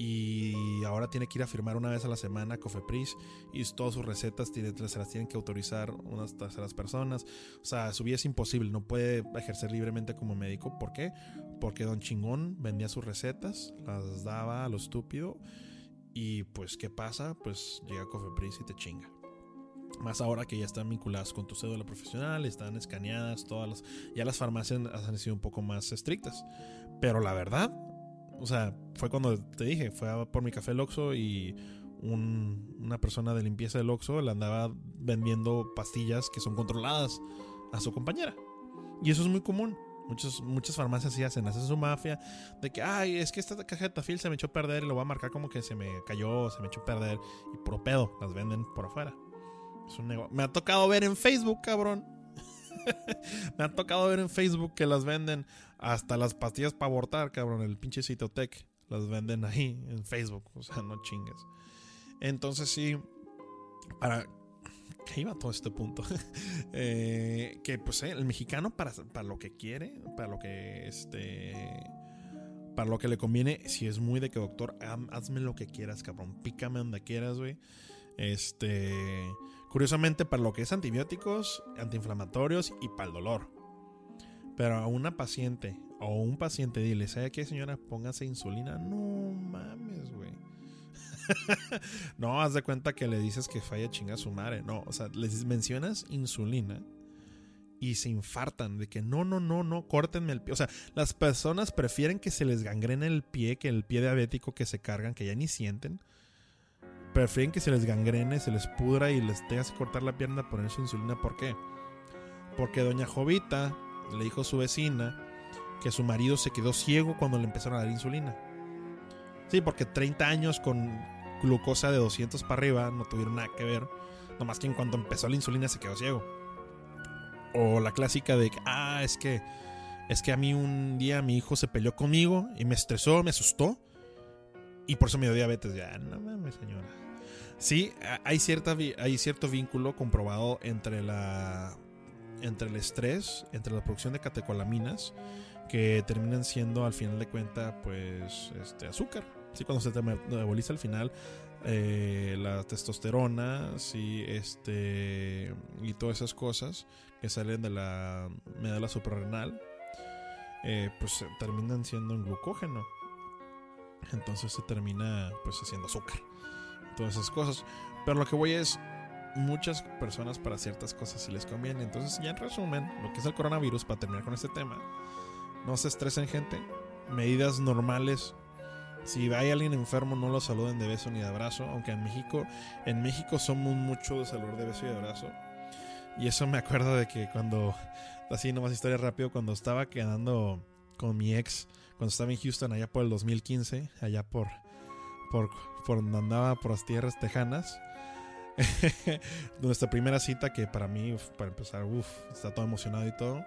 y ahora tiene que ir a firmar una vez a la semana a Cofepris y todas sus recetas tiene, se las tienen que autorizar unas terceras personas. O sea, su vida es imposible, no puede ejercer libremente como médico. ¿Por qué? Porque Don Chingón vendía sus recetas, las daba a lo estúpido y pues ¿qué pasa? Pues llega Cofepris y te chinga. Más ahora que ya están vinculadas con tu cédula profesional, están escaneadas, todas las. Ya las farmacias han sido un poco más estrictas. Pero la verdad, o sea, fue cuando te dije, fue por mi café Loxo y una persona de limpieza del Oxxo le andaba vendiendo pastillas que son controladas a su compañera. Y eso es muy común. Muchos, muchas farmacias sí hacen, hacen su mafia de que, ay, es que esta caja de tafil se me echó a perder y lo voy a marcar como que se me cayó, se me echó a perder y por pedo las venden por afuera. Me ha tocado ver en Facebook, cabrón. Me ha tocado ver en Facebook que las venden hasta las pastillas para abortar, cabrón. El pinche Citotec las venden ahí en Facebook. O sea, no chingues. Entonces sí, para... ¿Qué iba todo este punto? Eh, que pues eh, el mexicano para, para lo que quiere, para lo que este... para lo que le conviene, si es muy de que doctor, hazme lo que quieras, cabrón, pícame donde quieras, güey. Este, curiosamente, para lo que es antibióticos, antiinflamatorios y para el dolor. Pero a una paciente o un paciente dile, ¿sabe qué, señora? Póngase insulina. No mames, güey. no, haz de cuenta que le dices que falla chinga su madre. No, o sea, les mencionas insulina y se infartan de que no, no, no, no, córtenme el pie. O sea, las personas prefieren que se les gangrene el pie que el pie diabético que se cargan, que ya ni sienten. Prefieren que se les gangrene, se les pudra y les tengas que cortar la pierna poner su insulina. ¿Por qué? Porque doña Jovita le dijo a su vecina que su marido se quedó ciego cuando le empezaron a dar insulina. Sí, porque 30 años con glucosa de 200 para arriba no tuvieron nada que ver. Nomás que en cuanto empezó la insulina se quedó ciego. O la clásica de, ah, es que, es que a mí un día mi hijo se peleó conmigo y me estresó, me asustó. Y por eso me dio diabetes. Ya, no mames, señora. Sí, hay, cierta, hay cierto vínculo comprobado entre la entre el estrés, entre la producción de catecolaminas, que terminan siendo al final de cuenta, pues, este azúcar. Sí, cuando se te metaboliza al final eh, la testosterona, sí, este, y todas esas cosas que salen de la medula suprarrenal, eh, pues terminan siendo en glucógeno. Entonces se termina pues haciendo azúcar. Todas esas cosas. Pero lo que voy es, muchas personas para ciertas cosas si les conviene. Entonces ya en resumen, lo que es el coronavirus, para terminar con este tema, no se estresen gente, medidas normales. Si hay alguien enfermo, no lo saluden de beso ni de abrazo. Aunque en México, en México somos mucho de saludar de beso y de abrazo. Y eso me acuerdo de que cuando, así nomás historia rápido, cuando estaba quedando con mi ex, cuando estaba en Houston allá por el 2015, allá por, por, por donde andaba por las tierras tejanas. Nuestra primera cita que para mí, para empezar, está todo emocionado y todo.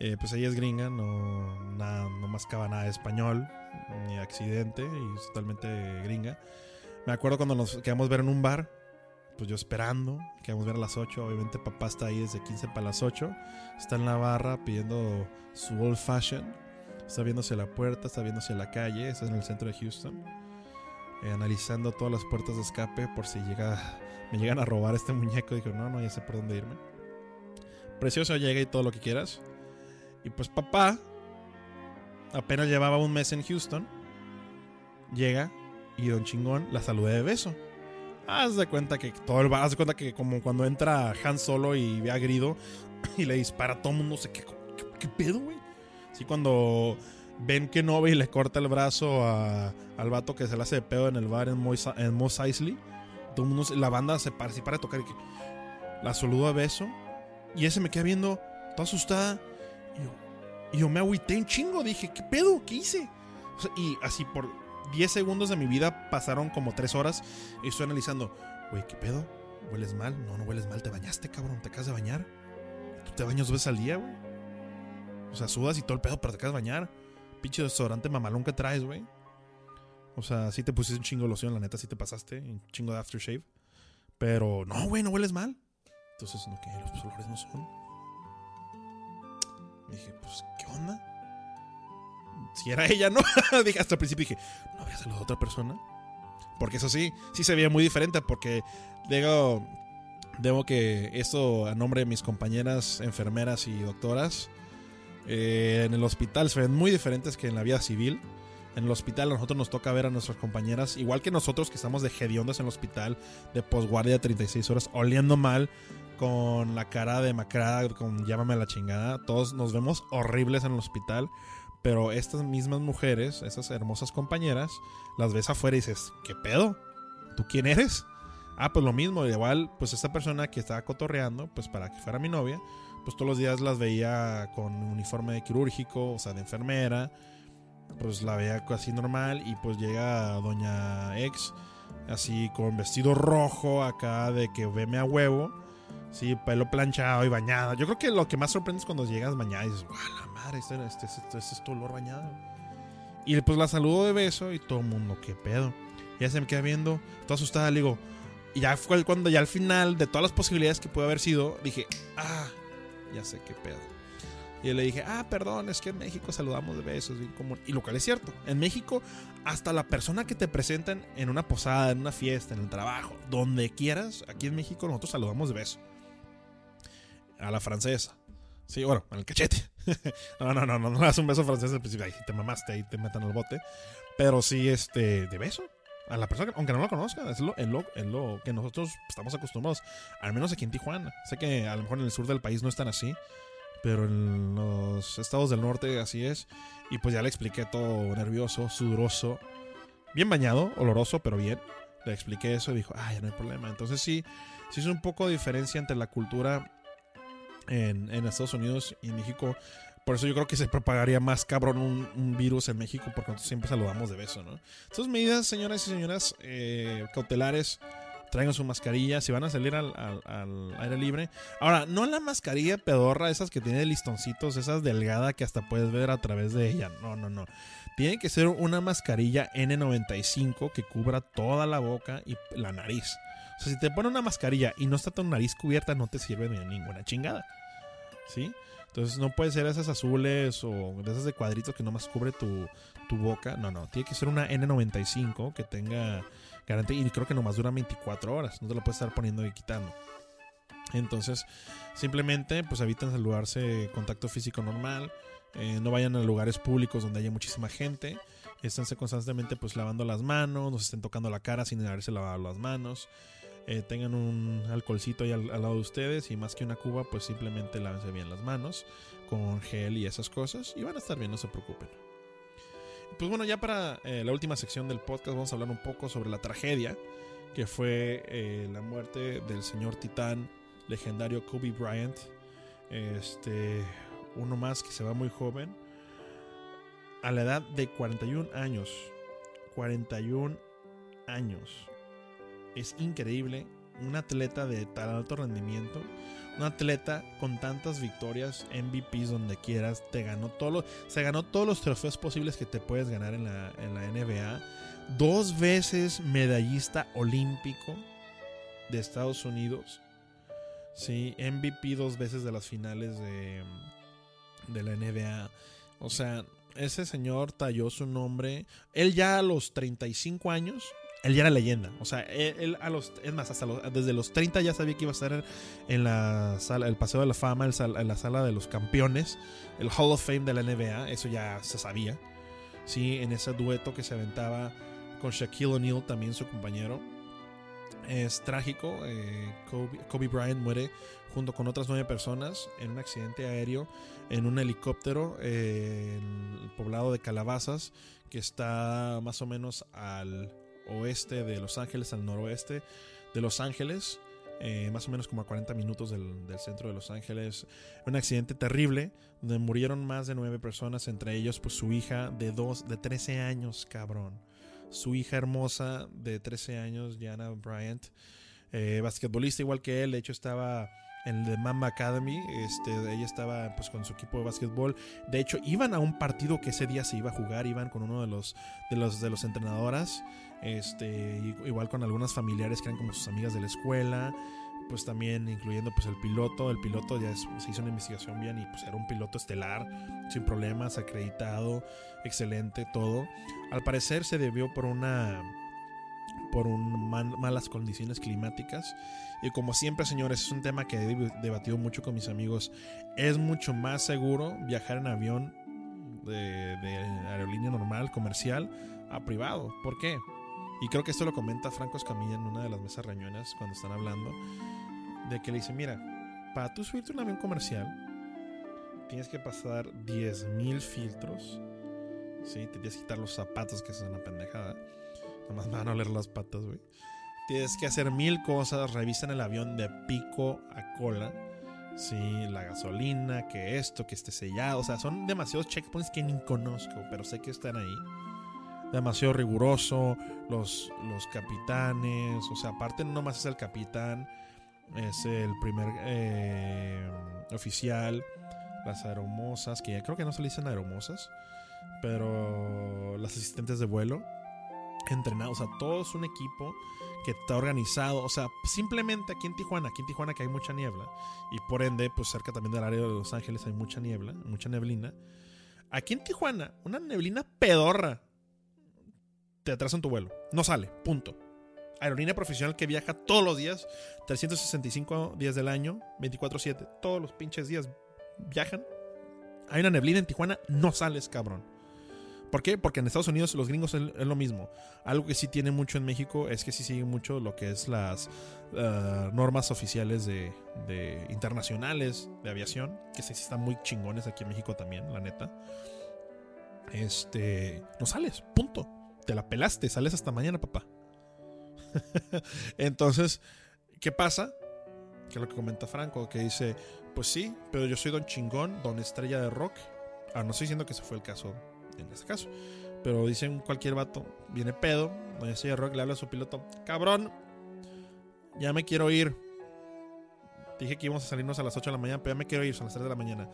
Eh, pues ella es gringa, no, nada, no mascaba nada de español, ni accidente, y es totalmente gringa. Me acuerdo cuando nos quedamos ver en un bar pues yo esperando, que vamos a ver a las 8. Obviamente papá está ahí desde 15 para las 8. Está en la barra pidiendo su old fashion. Está viéndose la puerta, está viéndose la calle. Está en el centro de Houston. Eh, analizando todas las puertas de escape por si llega, me llegan a robar este muñeco. Dijo, no, no, ya sé por dónde irme. Precioso llega y todo lo que quieras. Y pues papá apenas llevaba un mes en Houston. Llega y don chingón la saludé de beso. Haz de cuenta que todo el haz de cuenta que como cuando entra Han Solo y ve a Grido y le dispara a todo el mundo, no sé qué, qué, pedo, güey. Así cuando ven que no ve y le corta el brazo a, al vato que se le hace de pedo en el bar en, Mos, en Eisley. El mundo, la banda se para, se para de tocar y que la saludo a beso. Y ese me queda viendo, toda asustada. Y yo, y yo me agüité un chingo. Dije, ¿qué pedo? ¿Qué hice? y así por 10 segundos de mi vida pasaron como 3 horas y estoy analizando, güey, ¿qué pedo? ¿Hueles mal? No, no hueles mal, te bañaste, cabrón, te acabas de bañar. ¿Tú te bañas dos veces al día, güey? O sea, sudas y todo el pedo, pero te acabas de bañar. Pinche desodorante mamalón que traes, güey. O sea, sí te pusiste un chingo de loción, la neta, sí te pasaste, un chingo de aftershave. Pero no, güey, no hueles mal. Entonces, no, que los olores no son. dije, pues, ¿qué onda? si era ella, ¿no? dije, hasta el principio dije, ¿no saludado a otra persona? Porque eso sí, sí se veía muy diferente porque digo, debo que esto a nombre de mis compañeras enfermeras y doctoras, eh, en el hospital se ven muy diferentes que en la vida civil. En el hospital a nosotros nos toca ver a nuestras compañeras, igual que nosotros que estamos de hediondas en el hospital, de posguardia 36 horas, oliendo mal, con la cara demacrada, con llámame a la chingada. Todos nos vemos horribles en el hospital. Pero estas mismas mujeres, esas hermosas compañeras, las ves afuera y dices, ¿qué pedo? ¿Tú quién eres? Ah, pues lo mismo, igual, pues esta persona que estaba cotorreando, pues para que fuera mi novia, pues todos los días las veía con uniforme de quirúrgico, o sea, de enfermera, pues la veía así normal y pues llega doña ex, así con vestido rojo acá de que veme a huevo, sí, pelo planchado y bañada. Yo creo que lo que más sorprende es cuando llegas bañada y dices, ¡guau, este, este, este, este, es tu olor bañado. Y pues la saludo de beso y todo el mundo, ¿qué pedo? Ya se me queda viendo, toda asustada, le digo, y ya fue cuando ya al final de todas las posibilidades que puede haber sido, dije, ah, ya sé qué pedo. Y le dije, ah, perdón, es que en México saludamos de besos, bien común. Y lo cual es cierto. En México, hasta la persona que te presentan en una posada, en una fiesta, en el trabajo, donde quieras, aquí en México nosotros saludamos de beso. A la francesa. Sí, bueno, en el cachete. no, no, no, no, no, das un beso francés al principio. Ahí te mamaste, ahí te metan al bote. Pero sí, este, de beso. A la persona, aunque no lo conozca, es lo, es lo, es lo que nosotros estamos acostumbrados. Al menos aquí en Tijuana. Sé que a lo mejor en el sur del país no están así pero en los estados del norte así es. Y pues ya le expliqué todo nervioso, sudoroso, bien bañado, oloroso, pero bien. Le expliqué eso y dijo, ah, ya no hay problema. Entonces sí, sí es un poco de diferencia entre la cultura en, en Estados Unidos y México. Por eso yo creo que se propagaría más cabrón un, virus en México, porque nosotros siempre saludamos de beso, ¿no? Estas medidas, señoras y señoras, eh, cautelares traigan su mascarilla, si van a salir al, aire libre. Ahora, no la mascarilla pedorra, esas que tiene listoncitos, esas delgada que hasta puedes ver a través de ella. No, no, no. Tiene que ser una mascarilla N95 que cubra toda la boca y la nariz. O sea, si te pone una mascarilla y no está tu nariz cubierta, no te sirve de ninguna chingada. ¿Sí? Entonces no puede ser esas azules o esas de cuadritos que nomás cubre tu, tu boca. No, no. Tiene que ser una N95 que tenga y creo que nomás dura 24 horas. No te lo puedes estar poniendo y quitando. Entonces, simplemente, pues eviten saludarse contacto físico normal. Eh, no vayan a lugares públicos donde haya muchísima gente. Esténse constantemente pues lavando las manos, no se estén tocando la cara sin haberse lavado las manos. Eh, tengan un alcoholcito ahí al, lado de ustedes y más que una cuba pues simplemente lávense bien las manos con gel y esas cosas y van a estar bien, no se preocupen. Pues bueno, ya para eh, la última sección del podcast vamos a hablar un poco sobre la tragedia que fue eh, la muerte del señor titán legendario Kobe Bryant. Este, uno más que se va muy joven. A la edad de 41 años. 41 años. Es increíble. Un atleta de tal alto rendimiento un atleta con tantas victorias, MVPs donde quieras, te ganó todo se ganó todos los trofeos posibles que te puedes ganar en la, NBA. Dos veces medallista olímpico de Estados Unidos. Sí, MVP dos veces de las finales de, de la NBA. O sea, ese señor talló su nombre. Él ya a los 35 años él ya era leyenda. O sea, él, a los, es más, hasta desde los 30 ya sabía que iba a estar en la sala, el Paseo de la Fama, en la sala de los campeones, el Hall of Fame de la NBA, eso ya se sabía. Sí, en ese dueto que se aventaba con Shaquille O'Neal, también su compañero. Es trágico, eh, Kobe, Bryant muere junto con otras nueve personas en un accidente aéreo en un helicóptero en el poblado de Calabazas, que está más o menos al oeste de Los Ángeles al noroeste de Los Ángeles. Eh, más o menos como a 40 minutos del, centro de Los Ángeles. Un accidente terrible donde murieron más de nueve personas, entre ellos pues su hija de dos, de 13 años, cabrón. Su hija hermosa de 13 años, Jana Bryant, eh, basquetbolista igual que él, de hecho estaba en el Mamba Academy, este, ella estaba pues con su equipo de básquetbol. De hecho, iban a un partido que ese día se iba a jugar, iban con uno de los de los de los entrenadoras. Este, igual con algunas familiares que eran como sus amigas de la escuela, pues también incluyendo pues el piloto, el piloto ya se hizo una investigación bien y pues era un piloto estelar, sin problemas, acreditado, excelente, todo. Al parecer se debió por una por un malas condiciones climáticas. Y como siempre, señores, es un tema que he debatido mucho con mis amigos. Es mucho más seguro viajar en avión de, de aerolínea normal, comercial, a privado. ¿Por qué? Y creo que esto lo comenta Franco Escamilla en una de las mesas reñonas cuando están hablando. De que le dice, mira, para tú subirte un avión comercial, tienes que pasar 10.000 filtros. ¿sí? Te tienes que quitar los zapatos, que es una pendejada. Nomás me van a oler las patas, güey. Tienes que hacer mil cosas. Revisan el avión de pico a cola. Sí, la gasolina, que esto, que esté sellado. O sea, son demasiados checkpoints que ni conozco, pero sé que están ahí demasiado riguroso, los, los capitanes, o sea, aparte no más es el capitán, es el primer eh, oficial, las aeromosas, que ya creo que no se le dicen aeromosas, pero las asistentes de vuelo, entrenado, o sea, todo es un equipo que está organizado, o sea, simplemente aquí en Tijuana, aquí en Tijuana que hay mucha niebla y por ende, pues cerca también del área de Los Ángeles hay mucha niebla, mucha neblina. Aquí en Tijuana, una neblina pedorra te atrasa en tu vuelo, no sale, punto. Aerolínea profesional que viaja todos los días, 365 días del año, 24/7, todos los pinches días viajan. Hay una neblina en Tijuana, no sales, cabrón. ¿Por qué? Porque en Estados Unidos los gringos es, lo mismo. Algo que sí tiene mucho en México es que sí siguen mucho lo que es las uh, normas oficiales de, de, internacionales de aviación, que sí están muy chingones aquí en México también, la neta. Este, no sales, punto. Te la pelaste, sales hasta mañana, papá. Entonces, ¿qué pasa? Que es lo que comenta Franco, que dice, pues sí, pero yo soy don chingón, don estrella de rock. Ah, no estoy diciendo que ese fue el caso en este caso. Pero dicen cualquier vato, viene pedo, doña Estrella de rock le habla a su piloto, cabrón, ya me quiero ir. Dije que íbamos a salirnos a las 8 de la mañana, pero ya me quiero ir, son las 3 de la mañana.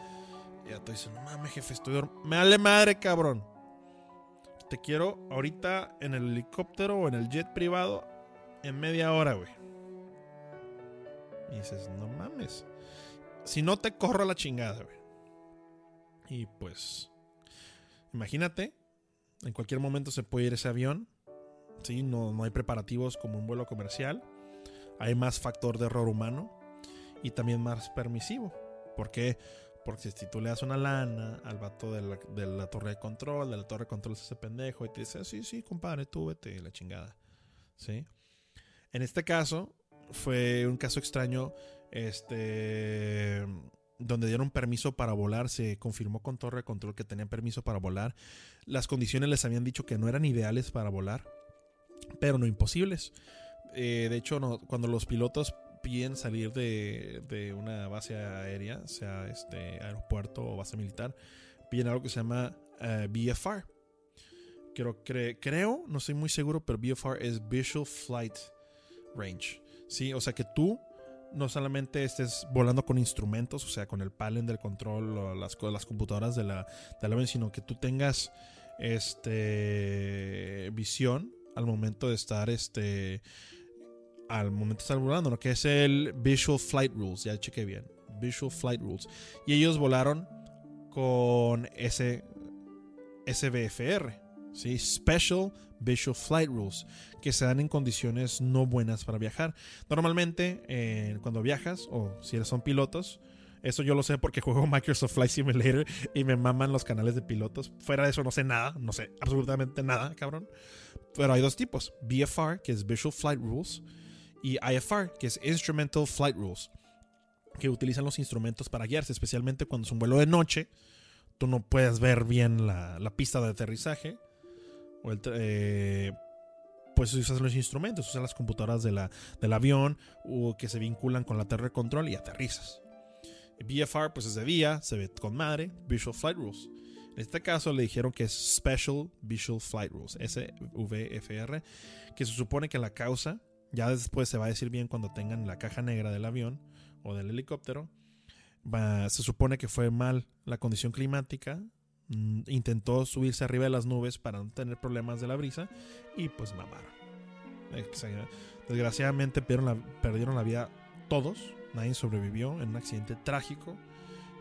Y ya te dice, no mames, jefe, estoy dormido. Me vale madre, cabrón. Te quiero ahorita en el helicóptero o en el jet privado en media hora, güey. Y dices, no mames. Si no te corro a la chingada, güey. Y pues, imagínate, en cualquier momento se puede ir ese avión. ¿sí? No, no hay preparativos como un vuelo comercial. Hay más factor de error humano y también más permisivo. ¿Por qué? Porque si tú le das una lana al vato de la, de la torre de control, de la torre de control es ese pendejo y te dice, sí, sí, compadre, tú vete, la chingada. ¿Sí? En este caso, fue un caso extraño, este, donde dieron permiso para volar, se confirmó con torre de control que tenían permiso para volar. Las condiciones les habían dicho que no eran ideales para volar, pero no imposibles. Eh, de hecho, cuando los pilotos piden salir de, de, una base aérea, sea este aeropuerto o base militar, piden algo que se llama uh, eh, BFR. Creo, cre, creo, no estoy muy seguro, pero BFR es Visual Flight Range. ¿sí? O sea que tú no solamente estés volando con instrumentos, o sea, con el palen del control o las, las computadoras de la, de la avión, sino que tú tengas este visión al momento de estar este al momento estar volando, ¿no? que es el Visual Flight Rules, ya chequé bien, Visual Flight Rules. Y ellos volaron con ese SBFR, ¿sí? Special Visual Flight Rules, que se dan en condiciones no buenas para viajar. Normalmente, eh, cuando viajas, o si son pilotos, eso yo lo sé porque juego Microsoft Flight Simulator y me maman los canales de pilotos. Fuera de eso no sé nada, no sé absolutamente nada, cabrón. Pero hay dos tipos, VFR, que es Visual Flight Rules, y IFR, que es Instrumental Flight Rules, que utilizan los instrumentos para guiarse, especialmente cuando es un vuelo de noche. Tú no puedes ver bien la, la pista de aterrizaje. O el, eh, pues usas los instrumentos, usas las computadoras de la, del avión o que se vinculan con la de control y aterrizas. VFR pues es de día, se ve con madre, Visual Flight Rules. En este caso le dijeron que es Special Visual Flight Rules, SVFR, que se supone que la causa ya después se va a decir bien cuando tengan la caja negra del avión o del helicóptero. se supone que fue mal la condición climática. Mm, intentó subirse arriba de las nubes para no tener problemas de la brisa y pues mamaron. Desgraciadamente perdieron la, perdieron la vida todos. Nadie sobrevivió en un accidente trágico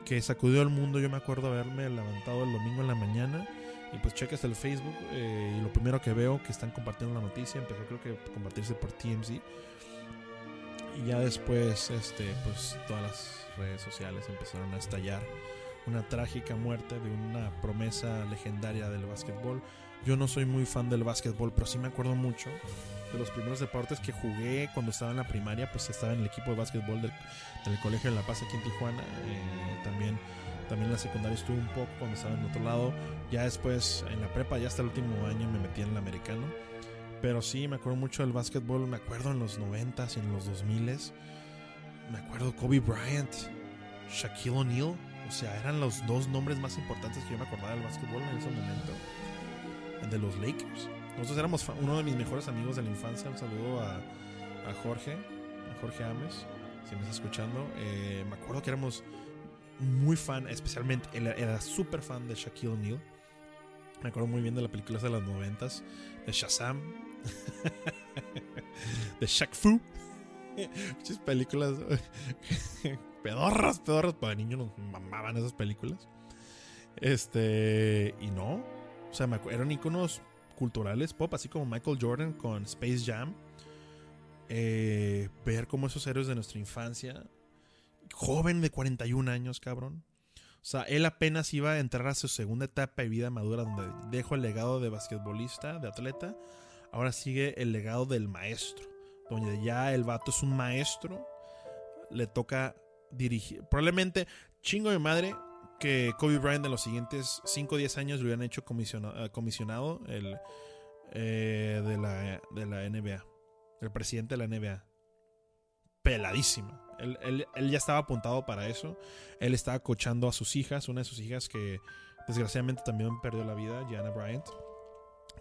que sacudió al mundo. Yo me acuerdo haberme levantado el domingo en la mañana y pues checas el Facebook eh, y lo primero que veo que están compartiendo la noticia, empezó creo que a compartirse por TMZ. Y ya después, este, pues todas las redes sociales empezaron a estallar una trágica muerte de una promesa legendaria del básquetbol. Yo no soy muy fan del básquetbol, pero sí me acuerdo mucho de los primeros deportes que jugué cuando estaba en la primaria, pues estaba en el equipo de básquetbol del, del Colegio de La Paz aquí en Tijuana. Eh, también también en la secundaria estuve un poco cuando estaba en otro lado. Ya después en la prepa, ya hasta el último año me metí en el americano. Pero sí, me acuerdo mucho del básquetbol. Me acuerdo en los 90s y en los 2000s. Me acuerdo Kobe Bryant, Shaquille O'Neal. O sea, eran los dos nombres más importantes que yo me acordaba del básquetbol en ese momento. De los Lakers. Nosotros éramos uno de mis mejores amigos de la infancia. Un saludo a, a Jorge, a Jorge Ames, si me está escuchando. Eh, me acuerdo que éramos muy fan, especialmente, era, era súper fan de Shaquille O'Neal. Me acuerdo muy bien de la película de las noventas, de Shazam, de Shaq Fu. Muchas películas pedorras, pedorras. Para niños nos mamaban esas películas. Este, y no. O sea, eran iconos culturales pop, así como Michael Jordan con Space Jam. Eh, ver cómo esos héroes de nuestra infancia, joven de 41 años, cabrón. O sea, él apenas iba a entrar a su segunda etapa de vida madura, donde dejó el legado de basquetbolista, de atleta. Ahora sigue el legado del maestro, donde ya el vato es un maestro. Le toca dirigir. Probablemente, chingo de madre, que Kobe Bryant en los siguientes 5 o 10 años lo hubieran hecho comisionado, comisionado el, eh, de, la, de la NBA el presidente de la NBA. Peladísima. Él, ya estaba apuntado para eso. Él estaba coachando a sus hijas, una de sus hijas que desgraciadamente también perdió la vida, Gianna Bryant,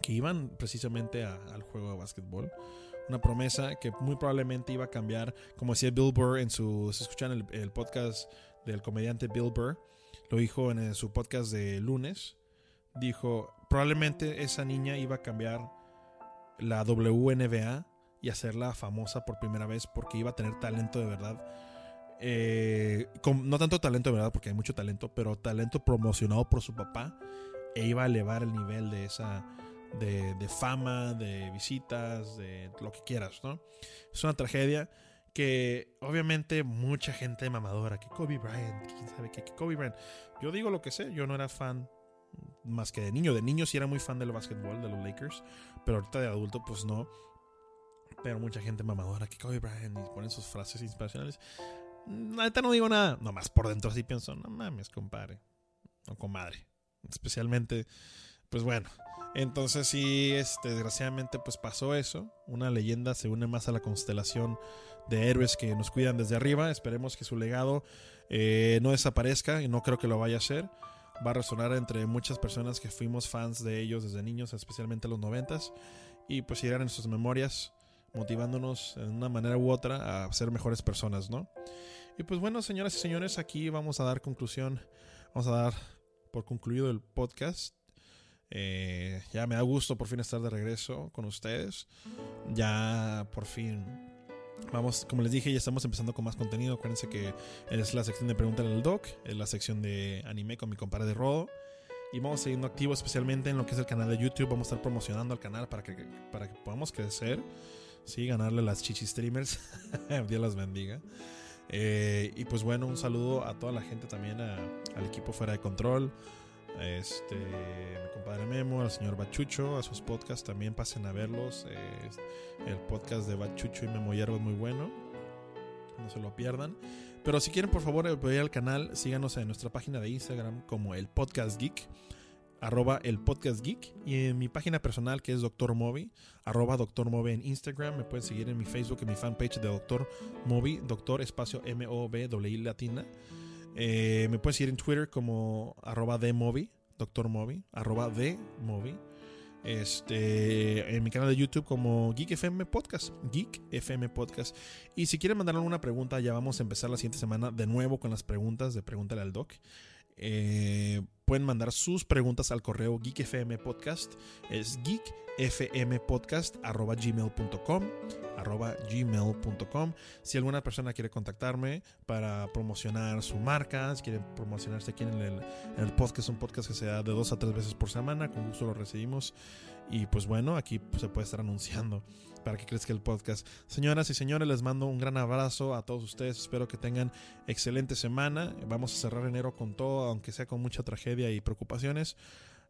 que iban precisamente al juego de básquetbol. Una promesa que muy probablemente iba a cambiar, como decía Bill Burr en su, si escuchan el podcast del comediante Bill Burr, lo dijo en su podcast de lunes, dijo, probablemente esa niña iba a cambiar la WNBA y hacerla famosa por primera vez porque iba a tener talento de verdad. Eh, no tanto talento de verdad porque hay mucho talento, pero talento promocionado por su papá e iba a elevar el nivel de esa de, fama, de visitas, de lo que quieras, ¿no? Es una tragedia que obviamente mucha gente mamadora, que Kobe Bryant, quién sabe qué, que Kobe Bryant. Yo digo lo que sé, yo no era fan más que de niño, de niño sí era muy fan del básquetbol, de los Lakers, pero ahorita de adulto pues no. Pero mucha gente mamadora que Kobe Bryant y ponen sus frases inspiracionales. Ahorita no digo nada. Nomás por dentro así pienso, no mames, compadre. O comadre. Especialmente, pues bueno. Entonces sí, este, desgraciadamente pues pasó eso. Una leyenda se une más a la constelación de héroes que nos cuidan desde arriba. Esperemos que su legado eh, no desaparezca y no creo que lo vaya a hacer. Va a resonar entre muchas personas que fuimos fans de ellos desde niños, especialmente en los noventas. Y pues irán en sus memorias motivándonos en una manera u otra a ser mejores personas, ¿no? Y pues bueno, señoras y señores, aquí vamos a dar conclusión, vamos a dar por concluido el podcast. Eh, ya me da gusto por fin estar de regreso con ustedes. Ya por fin Vamos, como les dije, ya estamos empezando con más contenido. Acuérdense que es la sección de Pregúntale al Doc, es la sección de anime con mi compadre de Rodo. Y vamos siguiendo activo especialmente en lo que es el canal de YouTube. Vamos a estar promocionando el canal para que, para que podamos crecer. Sí, ganarle las chichi streamers. Dios las bendiga. Eh, y pues bueno, un saludo a toda la gente también, al equipo fuera de control. Este, mi compadre Memo, al señor Bachucho, a sus podcasts también pasen a verlos. el podcast de Bachucho y Memo Hierro es muy bueno. No se lo pierdan. Pero si quieren, por favor, apoyar al canal, síganos en nuestra página de Instagram como el Podcast Geek arroba el podcast geek y en mi página personal que es Doctor Moby, arroba Doctor Moby en Instagram, me pueden seguir en mi Facebook, en mi fanpage de Doctor Moby, Doctor espacio M-O-B, latina. Eh, me pueden seguir en Twitter como arroba de Moby, Doctor Moby, arroba de Moby. Este, en mi canal de YouTube como Geek FM Podcast, Geek FM Podcast. Y si quieren mandar alguna pregunta, ya vamos a empezar la siguiente semana de nuevo con las preguntas de Pregúntale al Doc. Eh, pueden mandar sus preguntas al correo geekfmpodcast. Es geekfmpodcast arroba gmail.com si alguna persona quiere contactarme para promocionar su marca si quieren promocionarse aquí en el, en el podcast un podcast que se da de dos a tres veces por semana con gusto lo recibimos y pues bueno aquí se puede estar anunciando para que crezca el podcast. Señoras y señores, les mando un gran abrazo a todos ustedes. Espero que tengan excelente semana. Vamos a cerrar enero con todo, aunque sea con mucha tragedia y preocupaciones.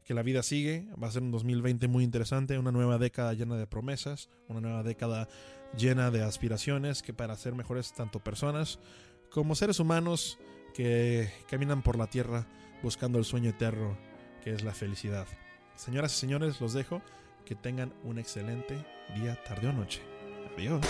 Que la vida sigue. Va a ser un 2020 muy interesante, una nueva década llena de promesas, una nueva década llena de aspiraciones que para ser mejores tanto personas como seres humanos que caminan por la tierra buscando el sueño eterno que es la felicidad. Señoras y señores, los dejo. Que tengan un excelente día, tarde o noche. Adiós.